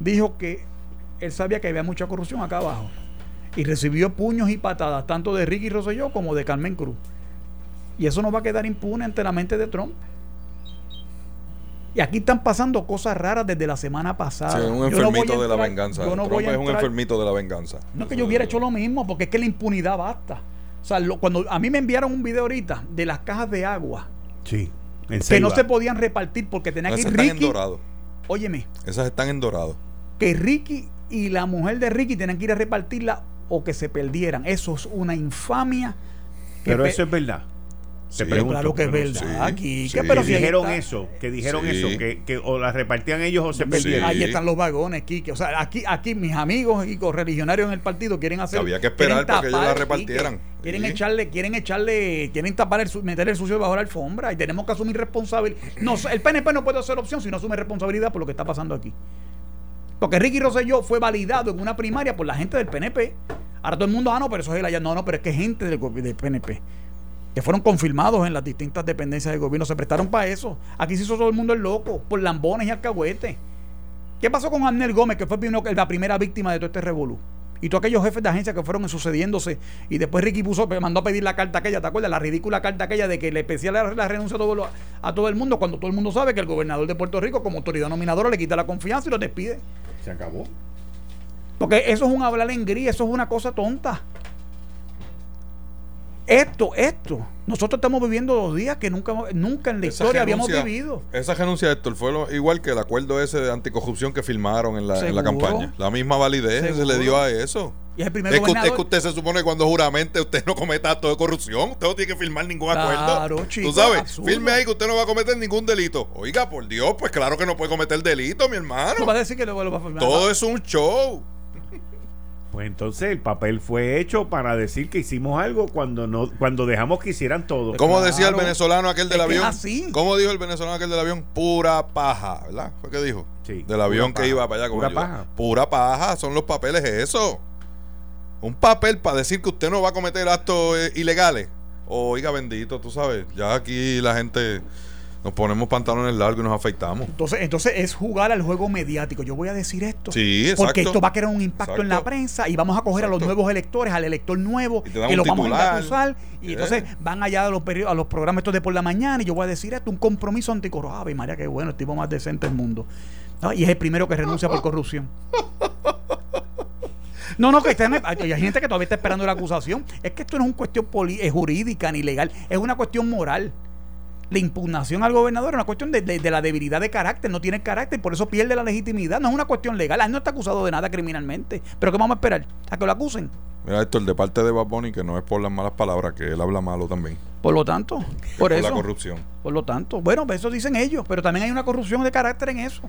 dijo que él sabía que había mucha corrupción acá abajo. Y recibió puños y patadas, tanto de Ricky Rosselló como de Carmen Cruz. Y eso no va a quedar impune ante la mente de Trump. Y aquí están pasando cosas raras desde la semana pasada. Sí, un enfermito de la venganza. Trump es un enfermito de la venganza. No es que yo hubiera hecho lo mismo, porque es que la impunidad basta. O sea, cuando a mí me enviaron un video ahorita de las cajas de agua. Sí. que no se podían repartir porque tenía que ir Ricky. Están en dorado. Óyeme. Esas están en dorado. Que Ricky y la mujer de Ricky tenían que ir a repartirla o que se perdieran. Eso es una infamia. Pero eso es verdad. Se claro que es verdad. aquí, pero si dijeron eso, que dijeron eso, que, que, o la repartían ellos o se perdieron. Ahí están los vagones, Kike. O sea, aquí, aquí mis amigos y correligionarios en el partido quieren hacer. Había que esperar para que ellos la repartieran. Quieren echarle, quieren echarle, quieren tapar el, meter el sucio bajo la alfombra y tenemos que asumir responsabilidad. No, el PNP no puede hacer opción si no asume responsabilidad por lo que está pasando aquí. Porque Ricky Rosselló fue validado en una primaria por la gente del PNP. Ahora todo el mundo, ah, no, pero eso es el No, no, pero es que gente del, del PNP. Que fueron confirmados en las distintas dependencias del gobierno. Se prestaron para eso. Aquí se hizo todo el mundo el loco. Por lambones y alcahuetes. ¿Qué pasó con Amnel Gómez, que fue la primera víctima de todo este revolú? Y todos aquellos jefes de agencia que fueron sucediéndose. Y después Ricky puso, mandó a pedir la carta aquella, ¿te acuerdas? La ridícula carta aquella de que le pedía la, la renuncia a todo, a todo el mundo, cuando todo el mundo sabe que el gobernador de Puerto Rico, como autoridad nominadora, le quita la confianza y lo despide. Se acabó. Porque eso es un hablar en gris, eso es una cosa tonta. Esto, esto. Nosotros estamos viviendo dos días que nunca, nunca en la historia habíamos vivido. Esa renuncia, Héctor, fue igual que el acuerdo ese de anticorrupción que firmaron en la, en la campaña. La misma validez se le dio a eso. Y es, el primer es, que usted, que usted, se supone que cuando juramente usted no cometa acto de corrupción, usted no tiene que firmar ningún acuerdo. Tú sabes, firme ahí que usted no va a cometer ningún delito. Oiga, por Dios, pues claro que no puede cometer delito, mi hermano. No va a decir que lo, va a Todo es un show. Pues entonces el papel fue hecho para decir que hicimos algo cuando no cuando dejamos que hicieran todo. ¿Cómo decía el venezolano aquel del avión? ¿Cómo dijo el venezolano aquel del avión? Pura paja, ¿verdad? ¿Fue que dijo? Sí. Del avión que iba para allá con Pura paja. Pura paja, son los papeles eso. Un papel para decir que usted no va a cometer actos eh, ilegales. Oiga, bendito, tú sabes, ya aquí la gente nos ponemos pantalones largos y nos afeitamos. Entonces, entonces es jugar al juego mediático. Yo voy a decir esto. Sí, exacto. Porque esto va a crear un impacto en la prensa y vamos a coger a los nuevos electores, al elector nuevo, Y que lo vamos a usar. Y Yeah. entonces van allá a los, a los programas estos de por la mañana y yo voy a decir esto, un compromiso anticorrupción. Ave María, qué bueno, el tipo más decente del mundo. Ah, Y es el primero que renuncia por corrupción. No, no, que estén- hay gente que todavía está esperando la acusación. Es que esto no es una cuestión eh, jurídica ni legal, es una cuestión moral. La impugnación al gobernador es una cuestión de, la debilidad de carácter, no tiene carácter, por eso pierde la legitimidad. No es una cuestión legal, él no está acusado de nada criminalmente. Pero ¿qué vamos a esperar? ¿A que lo acusen? Mira el de parte de Bad que no es por las malas palabras, que él habla malo también. Por lo tanto, por Por eso. la corrupción. Por lo tanto, bueno, pues eso dicen ellos, pero también hay una corrupción de carácter en eso.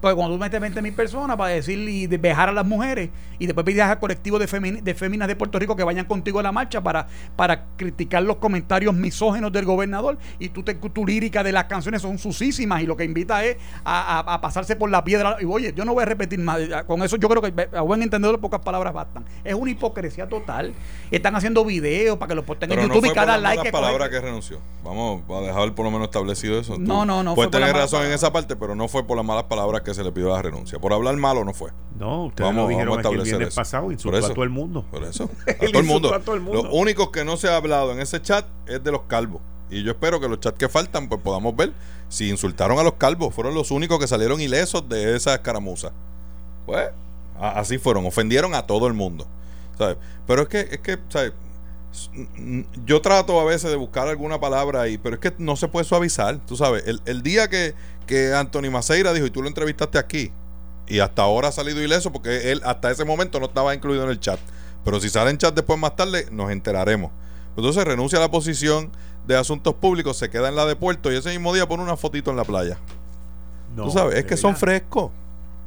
Porque cuando tú metes 20 mil personas para decir y de vejar a las mujeres y después pides al colectivo de, femi- de féminas de Puerto Rico que vayan contigo a la marcha para, para criticar los comentarios misógenos del gobernador y tú te, tu lírica de las canciones son susísimas y lo que invita es a, a- a pasarse por la piedra. Y oye, yo no voy a repetir más. Con eso yo creo que a buen entendedor pocas palabras bastan. Es una hipocresía total. Están haciendo videos para que los posten en no YouTube y cada like que palabras coge- que renunció. Vamos a dejar por lo menos establecido eso. Tú No, no, no, Puedes por las tener razón en esa parte, pero no fue por las malas palabras que se le pidió la renuncia. Por hablar malo no fue. No, ustedes Vamos, lo dijeron vamos a aquí el establecer viernes eso. pasado, insultó Por eso. a todo el mundo. Por eso. A todo el insultó mundo. a todo el mundo. Los únicos que no se ha hablado en ese chat es de los calvos. Y yo espero que los chats que faltan, pues podamos ver si insultaron a los calvos. Fueron los únicos que salieron ilesos de esa escaramuza. Pues, a- así fueron. Ofendieron a todo el mundo. ¿sabes? Pero es que, es que, ¿sabes? Yo trato a veces de buscar alguna palabra ahí, pero es que no se puede suavizar. Tú sabes, el, el día que, que Anthony Maceira dijo, y tú lo entrevistaste aquí, y hasta ahora ha salido ileso porque él hasta ese momento no estaba incluido en el chat. Pero si sale en chat después más tarde, nos enteraremos. Entonces renuncia a la posición de asuntos públicos, se queda en la de puerto y ese mismo día pone una fotito en la playa. No, Tú sabes, es que son frescos.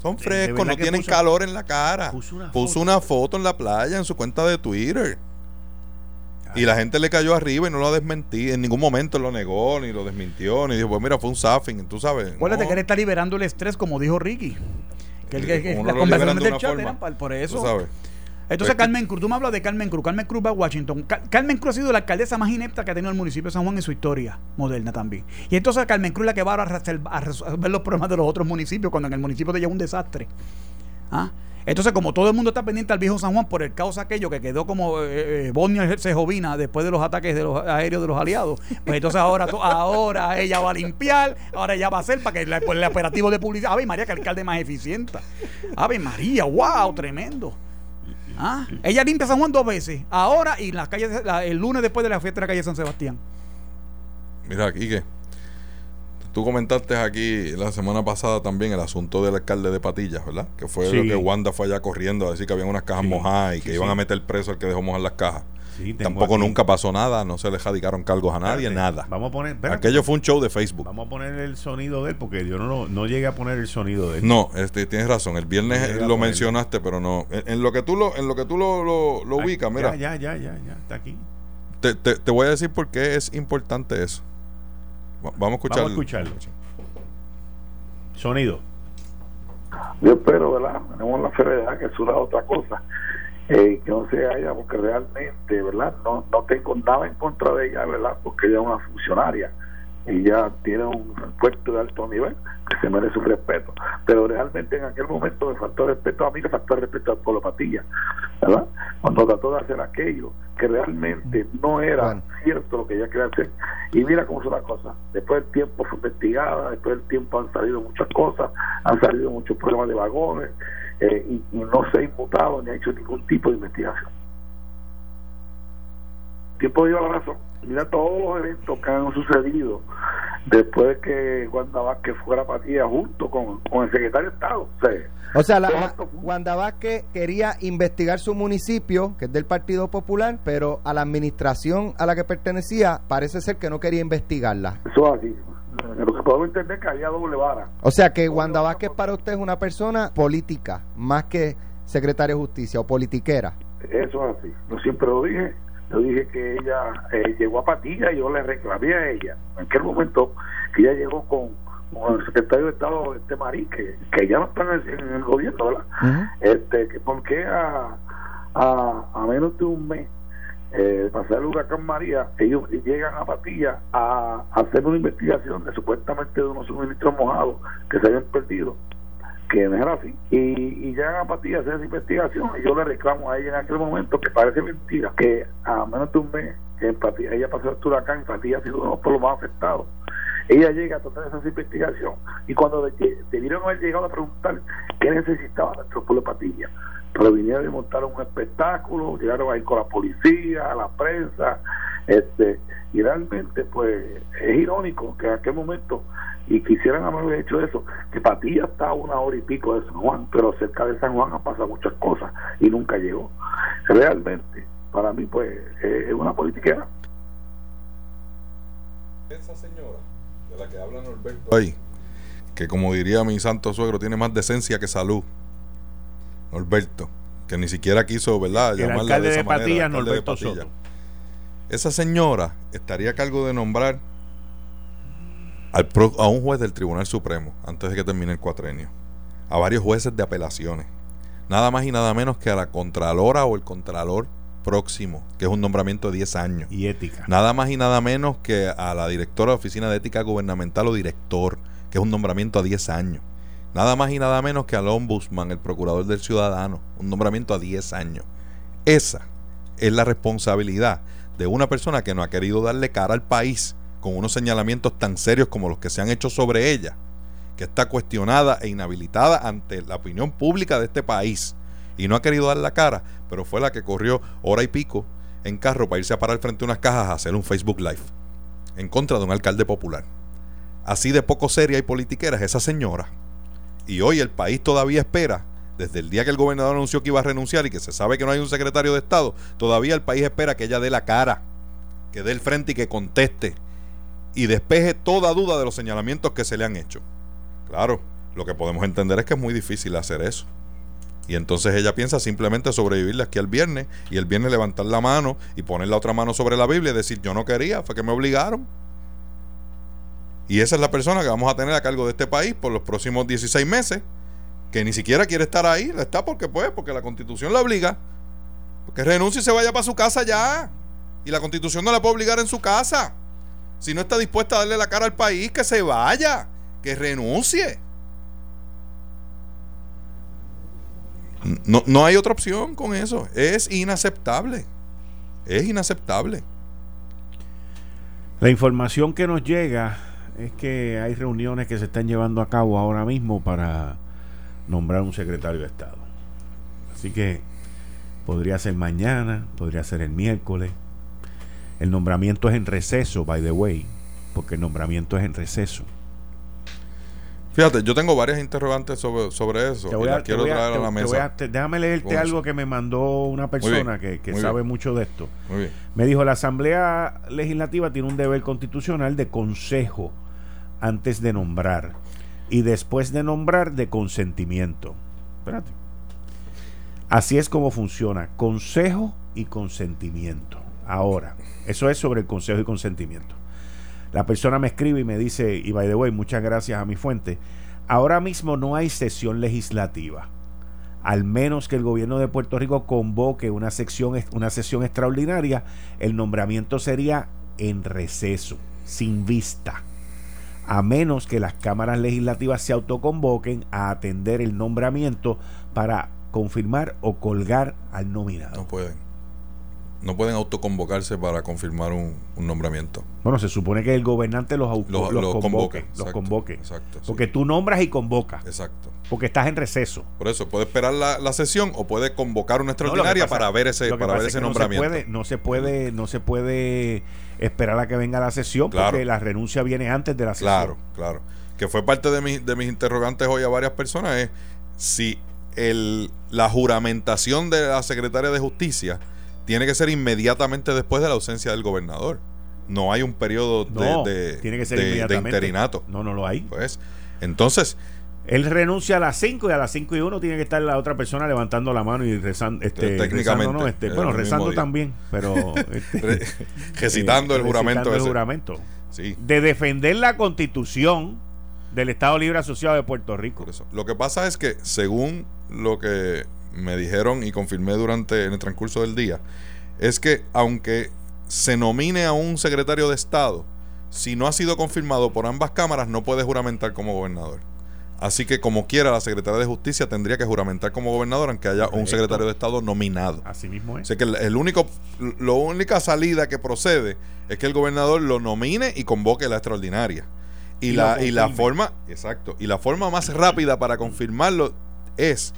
Son frescos, no tienen puso- calor en la cara. puso una Puso foto. una foto en la playa en su cuenta de Twitter. Y la gente le cayó arriba y no lo desmentí. En ningún momento lo negó, ni lo desmintió, ni dijo, pues mira, fue un zapping, tú sabes. Acuérdate no. que él está liberando el estrés, como dijo Ricky. Que, el- que- que Uno las conversaciones del chat forma, eran por tú eso. sabes. Entonces, Pues que- Carmen Cruz, tú me hablas de Carmen Cruz. Carmen Cruz va a Washington. Ca- Carmen Cruz ha sido la alcaldesa más inepta que ha tenido el municipio de San Juan en su historia moderna también. Y entonces Carmen Cruz es la que va a resolver los problemas de los otros municipios cuando en el municipio te lleva un desastre. ¿Ah? Entonces, como todo el mundo está pendiente al viejo San Juan por el caos aquello que quedó como eh, eh, Bosnia Herzegovina después de los ataques de los aéreos de los aliados, pues entonces ahora, ahora ella va a limpiar, ahora ella va a hacer para que la- por el operativo de publicidad. Ave María, que alcalde más eficiente. Ave María, wow, tremendo. ¿Ah? Ella limpia San Juan dos veces, ahora y las calles, el lunes después de la fiesta de la calle San Sebastián. Mira, aquí que tú comentaste aquí la semana pasada también el asunto del alcalde de Patillas, ¿verdad? Que fue Sí. lo que Wanda fue allá corriendo a decir que habían unas cajas Sí, mojadas y que sí, iban a meter preso al que dejó mojar las cajas. Tampoco aquí. nunca pasó nada, no se le radicaron cargos a nadie, Espérate, nada. Vamos a poner. espérate. Aquello fue un show de Facebook. Vamos a poner el sonido de él porque yo no, no llegué a poner el sonido de él. No, este, tienes razón. El viernes No lo mencionaste, pero no. En, en lo que tú lo, en lo que tú lo, lo, lo ubicas, mira, Ya, ya, ya, ya, ya, está aquí. te, te, te voy a decir por qué es importante eso. Va- Vamos a escuchar. Vamos a escucharlo. Sonido. Yo espero, ¿verdad? Tenemos la seriedad que es una otra cosa. Eh, que no se haya, porque realmente, ¿verdad? No, no tengo nada en contra de ella, ¿verdad? Porque ella es una funcionaria y ya tiene un puesto de alto nivel que se merece un respeto. Pero realmente en aquel momento me faltó respeto a mí, me faltó respeto al pueblo Patilla, ¿verdad? Cuando trató de hacer aquello que realmente no era Bueno. cierto lo que ella quería hacer. Y mira cómo son las cosas. Después del tiempo fue investigada, después del tiempo han salido muchas cosas, han salido muchos problemas de vagones eh, y, y no se ha imputado ni ha hecho ningún tipo de investigación. El tiempo dio la razón. Mira todos los eventos que han sucedido después de que Wanda Vázquez fuera patilla junto con, con el secretario de Estado. O sea, O sea, la, la- Wanda Vázquez quería investigar su municipio, que es del Partido Popular, pero a la administración a la que pertenecía parece ser que no quería investigarla. Eso es así. Lo que podemos entender es que había doble vara. O sea que Wanda Vázquez para usted es una persona política, más que secretaria de Justicia o politiquera. Eso es así. Yo siempre lo dije. Yo dije que ella eh, llegó a Patilla y yo le reclamé a ella. En aquel momento que ella llegó con, el secretario de Estado, este Marí, que, que ya no está en el, gobierno, ¿verdad? este, que porque a, a, a menos de un mes eh, pasar el huracán María, ellos llegan a Patilla a, hacer una investigación de supuestamente de unos suministros mojados que se habían perdido, que no era así, y, y llegan a Patilla a hacer esa investigación y yo le reclamo a ella en aquel momento que parece mentira, que a menos de un mes en Patilla, ella pasó el huracán y Patilla ha sido uno de los más afectados. Ella llega a toda esa investigación y cuando debieron haber llegado a preguntar qué necesitaba nuestro pueblo de Patilla, pero vinieron y montaron un espectáculo, llegaron ahí con la policía, la prensa, este, y realmente pues es irónico que en aquel momento y quisieran haber hecho eso, que Patilla está a una hora y pico de San Juan, pero cerca de San Juan han pasado muchas cosas y nunca llegó. Realmente, para mí pues es una politiquera. Esa señora de la que habla Norberto ahí, que como diría mi santo suegro, tiene más decencia que salud. Norberto, que ni siquiera quiso, ¿verdad? El alcalde de, Patilla, Norberto Soto. Esa señora estaría a cargo de nombrar al a un juez del Tribunal Supremo antes de que termine el cuatrenio, a varios jueces de apelaciones, nada más y nada menos que a la Contralora o el Contralor próximo, que es un nombramiento de 10 años. Y ética. Nada más y nada menos que a la directora de Oficina de Ética Gubernamental o director, que es un nombramiento a 10 años. Nada más y nada menos que al ombudsman, el procurador del ciudadano, un nombramiento a 10 años. Esa es la responsabilidad de una persona que no ha querido darle cara al país con unos señalamientos tan serios como los que se han hecho sobre ella, que está cuestionada e inhabilitada ante la opinión pública de este país y no ha querido dar la cara, pero fue la que corrió hora y pico en carro para irse a parar frente a unas cajas a hacer un Facebook Live en contra de un alcalde popular. Así de poco seria y politiquera es esa señora. Y hoy el país todavía espera, desde el día que el gobernador anunció que iba a renunciar y que se sabe que no hay un secretario de Estado, todavía el país espera que ella dé la cara, que dé el frente y que conteste y despeje toda duda de los señalamientos que se le han hecho. Claro, lo que podemos entender es que es muy difícil hacer eso. Y entonces ella piensa simplemente sobrevivirle aquí al viernes y el viernes levantar la mano y poner la otra mano sobre la Biblia y decir yo no quería, fue que me obligaron. Y esa es la persona que vamos a tener a cargo de este país por los próximos 16 meses, que ni siquiera quiere estar ahí, está porque puede, porque la constitución la obliga. Que renuncie y se vaya para su casa ya. Y la constitución no la puede obligar en su casa. Si no está dispuesta a darle la cara al país, que se vaya, que renuncie. No, no hay otra opción con eso. Es inaceptable. Es inaceptable. La información que nos llega es que hay reuniones que se están llevando a cabo ahora mismo para nombrar un secretario de Estado. Así que podría ser mañana, podría ser el miércoles. El nombramiento es en receso, by the way, porque el nombramiento es en receso. Fíjate, yo tengo varias interrogantes sobre, sobre eso. quiero traer a, la mesa. déjame leerte algo que me mandó una persona que, sabe mucho de esto. Me dijo, la Asamblea Legislativa tiene un deber constitucional de consejo antes de nombrar y después de nombrar de consentimiento. Espérate. Así es como funciona, consejo y consentimiento. Ahora, eso es sobre el consejo y consentimiento. La persona me escribe y me dice, y by the way, muchas gracias a mi fuente, ahora mismo no hay sesión legislativa. Al menos que el gobierno de Puerto Rico convoque una, una sesión extraordinaria, el nombramiento sería en receso, sin vista. A menos que las cámaras legislativas se autoconvoquen a atender el nombramiento para confirmar o colgar al nominado. No pueden no pueden autoconvocarse para confirmar un, nombramiento. Bueno, se supone que el gobernante los, convoque. los convoque. Exacto. Porque tú nombras y convocas. Exacto. Porque estás en receso. Por eso, puede esperar la, sesión o puede convocar una extraordinaria para ver ese, para ver ese nombramiento. No se, puede, no se puede, esperar a que venga la sesión porque la renuncia viene antes de la sesión. Claro, claro. Que fue parte de, de mis interrogantes hoy a varias personas es si el, la juramentación de la secretaria de Justicia tiene que ser inmediatamente después de la ausencia del gobernador. No hay un periodo de, tiene que ser interinato. No, no lo hay. Pues, entonces, Él renuncia a las 5 y a las 5 y 1 tiene que estar la otra persona levantando la mano y rezando. Este, Técnicamente. rezando, no, este, bueno, rezando también, pero. Este, recitando el juramento. Recitando el juramento. De defender la constitución del Estado Libre Asociado de Puerto Rico. Lo que pasa es que, según lo que me dijeron y confirmé durante en el transcurso del día, es que aunque se nomine a un secretario de Estado, si no ha sido confirmado por ambas cámaras, no puede juramentar como gobernador. Así que como quiera, la Secretaría de Justicia tendría que juramentar como gobernador aunque haya un secretario de Estado nominado. Así mismo es. Así que el, único, la única salida que procede es que el gobernador lo nomine y convoque la extraordinaria. Y, la, y la forma, exacto, y la forma más rápida para confirmarlo es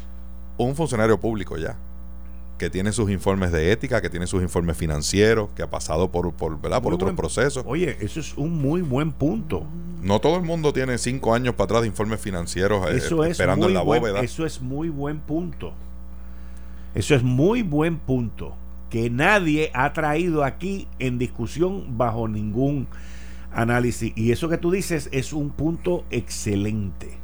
un funcionario público ya que tiene sus informes de ética, que tiene sus informes financieros, que ha pasado por, por, ¿verdad? por otros procesos. Oye, eso es un muy buen punto. No todo el mundo tiene cinco años para atrás de informes financieros eh, eso esperando en la bóveda. Eso es muy buen punto. Eso es muy buen punto. Que nadie ha traído aquí en discusión bajo ningún análisis. Y eso que tú dices es un punto excelente.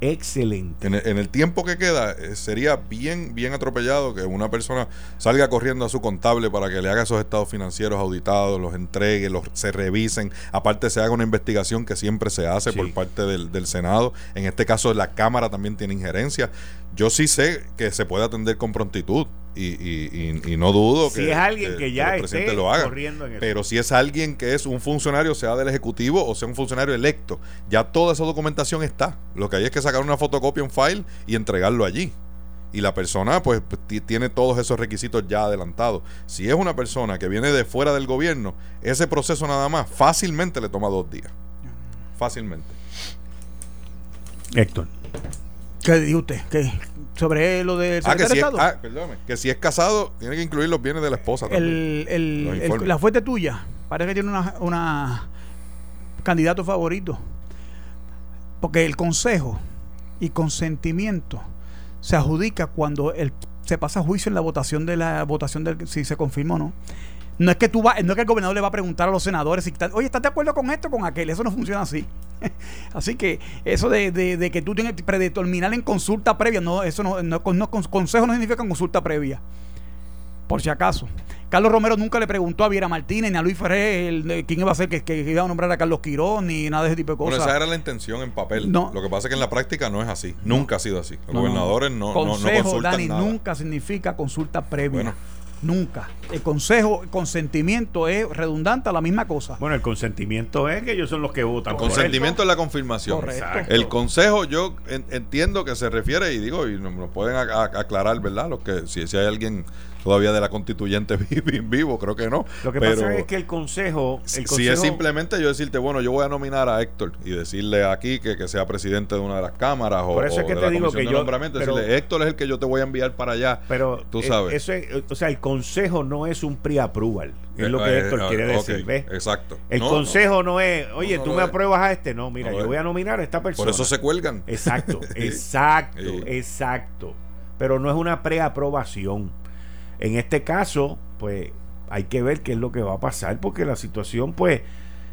Excelente. En el, tiempo que queda, eh, sería bien, bien atropellado que una persona salga corriendo a su contable para que le haga esos estados financieros auditados, los entregue, los se revisen. Aparte, se haga una investigación que siempre se hace por parte del, del, Senado. En este caso, la Cámara también tiene injerencia. Yo sí sé que se puede atender con prontitud y, no dudo que, es alguien que, ya el presidente lo haga. Corriendo en pero si es alguien que es un funcionario, sea del Ejecutivo o sea un funcionario electo, ya toda esa documentación está. Lo que hay es que sacar una fotocopia, un file y entregarlo allí. Y la persona pues tiene todos esos requisitos ya adelantados. Si es una persona que viene de fuera del gobierno, ese proceso nada más fácilmente le toma dos días. Fácilmente. Héctor. ¿Qué dice usted? ¿Qué, sobre lo del ah, que si Es, ah, perdóname, que si es casado, tiene que incluir los bienes de la esposa también. El, la fuente tuya, parece que tiene una, una candidato favorito. Porque el consejo y consentimiento se adjudica cuando el, se pasa a juicio en la votación de la votación del si se confirma o no. No es que tú va, no es que el gobernador le va a preguntar a los senadores si oye, ¿estás de acuerdo con esto con aquel? Eso no funciona así. así que eso de, que tú tienes que predeterminar en consulta previa, no, eso no, no, consejo no significa consulta previa. Por si acaso. Carlos Romero nunca le preguntó a Viera Martínez ni a Luis Ferrer quién iba a ser que, que, iba a nombrar a Carlos Quirón ni nada de ese tipo de cosas. Bueno, esa era la intención en papel. No. Lo que pasa es que en la práctica no es así. Nunca ha sido así. Los gobernadores no, consejo, no, Dani, nunca significa consulta previa. Nunca. El consejo, el consentimiento es redundante a la misma cosa. Bueno, el consentimiento es que ellos son los que votan. El consentimiento es la confirmación. El consejo, yo entiendo que se refiere, y digo, y nos pueden aclarar, ¿verdad? Los que, si, si hay alguien todavía de la constituyente vivo, creo que no. Lo que pasa es que el consejo, Si es simplemente yo decirte, bueno, yo voy a nominar a Héctor y decirle aquí que, que sea presidente de una de las cámaras o, Por eso es que de te la digo que yo, decirle, Héctor es el que yo te voy a enviar para allá. Pero tú sabes. Eso o sea, el consejo no es un pre-approval. Es lo que eh, Héctor quiere eh, decir, ¿ves? Exacto. El consejo no, es, oye, tú me apruebas a este. No, mira, yo voy a nominar a esta persona. Por eso se cuelgan. Exacto, exacto, exacto. Pero no es una preaprobación. En este caso, pues hay que ver qué es lo que va a pasar porque la situación pues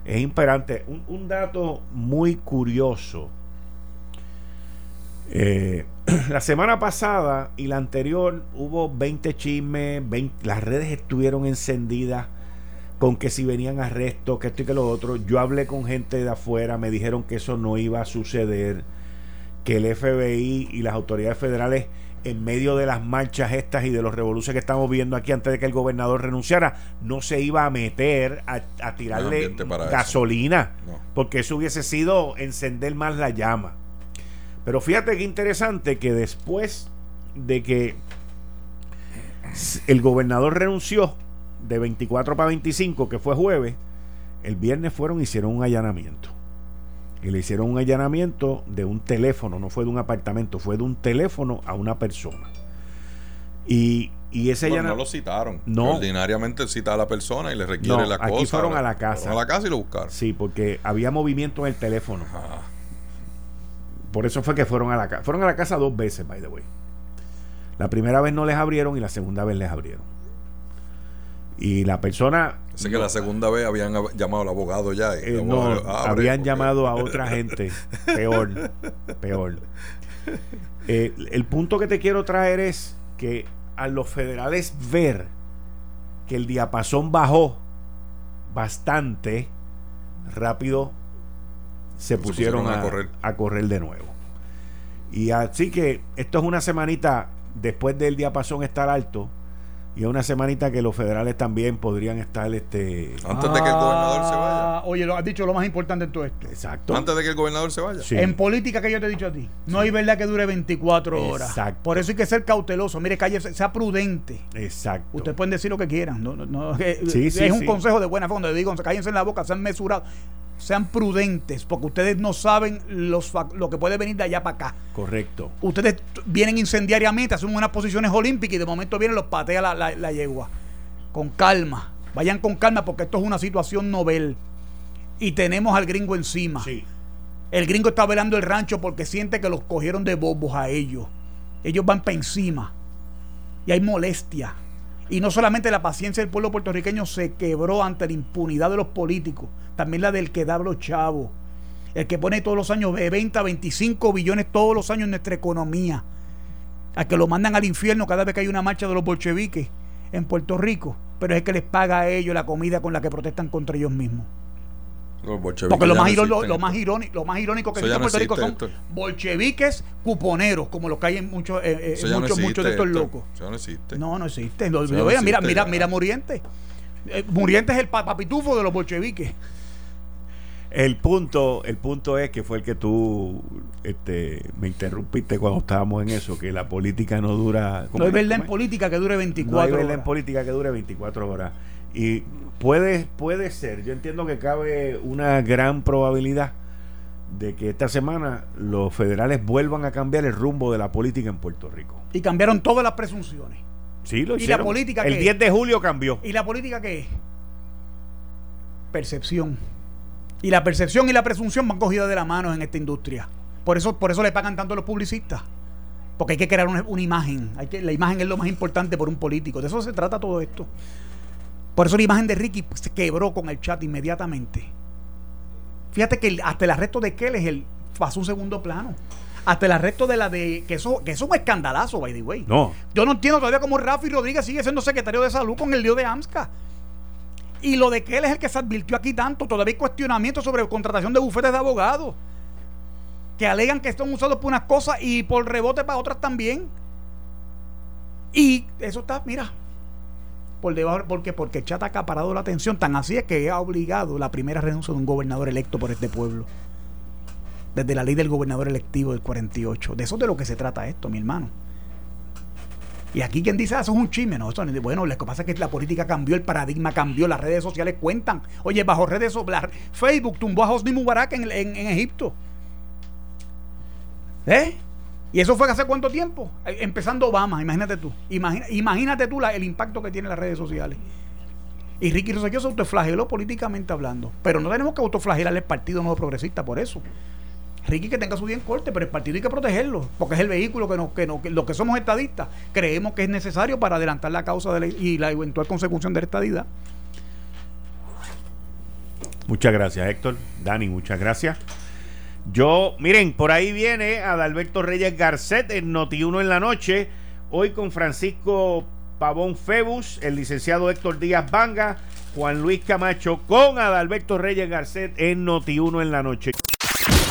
es imperante. Un, dato muy curioso. Eh, la semana pasada y la anterior hubo 20 chismes, las redes estuvieron encendidas con que si venían arrestos, que esto y que lo otro. Yo hablé con gente de afuera, me dijeron que eso no iba a suceder, que el FBI y las autoridades federales en medio de las marchas estas y de los revoluciones que estamos viendo aquí antes de que el gobernador renunciara, no se iba a meter a, tirarle gasolina, porque eso hubiese sido encender más la llama. Pero fíjate qué interesante que después de que el gobernador renunció de 24 para 25, que fue jueves, el viernes fueron y hicieron un allanamiento y le hicieron un allanamiento de un teléfono, no fue de un apartamento, fue de un teléfono a una persona. Y, y ese bueno, no lo citaron. No. Ordinariamente cita a la persona y le requiere la cosa. Aquí fueron a la casa. a la casa y lo buscaron. Sí, porque había movimiento en el teléfono. Por eso fue que fueron a la casa. Fueron a la casa dos veces, by the way. La primera vez no les abrieron y la segunda vez les abrieron. Y la persona... Sé que la segunda vez habían llamado al abogado ya. Eh, no, habían llamado a otra gente. Peor, peor. Eh, el punto que te quiero traer es que a los federales ver que el diapasón bajó bastante rápido se, pusieron, a, correr. a correr de nuevo. Y así que esto es una semanita después del diapasón estar alto y es una semanita que los federales también podrían estar este antes de que el gobernador se vaya. Ah, oye, lo has dicho lo más importante en todo esto. Exacto. Antes de que el gobernador se vaya. En política que yo te he dicho a ti, no hay verdad que dure 24 horas. Exacto. Por eso hay que ser cauteloso. Mire, calle, sea prudente. Exacto. Ustedes pueden decir lo que quieran. No, no, es un consejo de buena fe. digo, cállense en la boca, sean mesurados sean prudentes, porque ustedes no saben los, lo que puede venir de allá para acá. Correcto. Ustedes vienen incendiariamente, hacen unas posiciones olímpicas y de momento vienen los patea la, la, yegua. Con calma. Vayan con calma porque esto es una situación novel. Y tenemos al gringo encima. Sí. El gringo está velando el rancho porque siente que los cogieron de bobos a ellos. Ellos van para encima. Y hay molestia. Y no solamente la paciencia del pueblo puertorriqueño se quebró ante la impunidad de los políticos, también la del que da los chavos. El que pone todos los años 20 a 25 billones todos los años en nuestra economía. A que lo mandan al infierno cada vez que hay una marcha de los bolcheviques en Puerto Rico. Pero es el que les paga a ellos la comida con la que protestan contra ellos mismos. Porque lo más, irónico, lo, más irónico, lo más irónico que existe en Puerto Rico son bolcheviques cuponeros, como los que hay en muchos, eh, eh muchos, muchos de estos locos. Eso no existe. No, no existe. mira, mira, mira Muriente. Eh, Muriente es el papitufo de los bolcheviques. El punto, el punto es que fue el que tú este, me interrumpiste cuando estábamos en eso, que la política no dura... No hay verdad en política que dure 24 horas. No hay verdad en política que dure 24 horas. Y puede, puede ser, yo entiendo que cabe una gran probabilidad de que esta semana los federales vuelvan a cambiar el rumbo de la política en Puerto Rico. Y cambiaron todas las presunciones. Sí, lo ¿Y la política El 10 de julio cambió. ¿Y la política qué es? Percepción. Y la percepción y la presunción van cogidas de la mano en esta industria. Por eso, por eso le pagan tanto a los publicistas. Porque hay que crear una, imagen. Hay que, la imagen es lo más importante por un político. De eso se trata todo esto. Por eso la imagen de Ricky se quebró con el chat inmediatamente. Fíjate que hasta el arresto de Keles el, pasó un segundo plano. Hasta el arresto de la de. Que eso, que eso es un escandalazo, by the way. No. Yo no entiendo todavía cómo Rafi Rodríguez sigue siendo secretario de salud con el lío de AMSCA. Y lo de él es el que se advirtió aquí tanto. Todavía hay cuestionamientos sobre contratación de bufetes de abogados. Que alegan que están usados por unas cosas y por rebote para otras también. Y eso está, mira, por debajo, porque porque Chat ha acaparado la atención, tan así es que ha obligado la primera renuncia de un gobernador electo por este pueblo. Desde la ley del gobernador electivo del 48. De eso es de lo que se trata esto, mi hermano. Y aquí quien dice, ah, eso es un chisme, no, bueno, lo que pasa es que la política cambió, el paradigma cambió, las redes sociales cuentan. Oye, bajo redes sociales, Facebook tumbó a Hosni Mubarak en, en Egipto. ¿Eh? ¿Y eso fue hace cuánto tiempo? Empezando Obama, imagínate tú. imagínate tú el impacto que tienen las redes sociales. Y Ricky Rosselló se autoflageló políticamente hablando. Pero no tenemos que autoflagelar el Partido Nuevo Progresista por eso. Ricky que tenga su bien corte, pero el partido hay que protegerlo, porque es el vehículo que, nos, que, nos, que los que somos estadistas creemos que es necesario para adelantar la causa de y la eventual consecución de la estadidad. Muchas gracias, Héctor. Dani, muchas gracias. Yo, miren, por ahí viene Adalberto Reyes Garcet en Noti1 en la noche. Hoy con Francisco Pavón Febus, el licenciado Héctor Díaz Vanga, Juan Luis Camacho con Adalberto Reyes Garcet en Noti1 en la noche.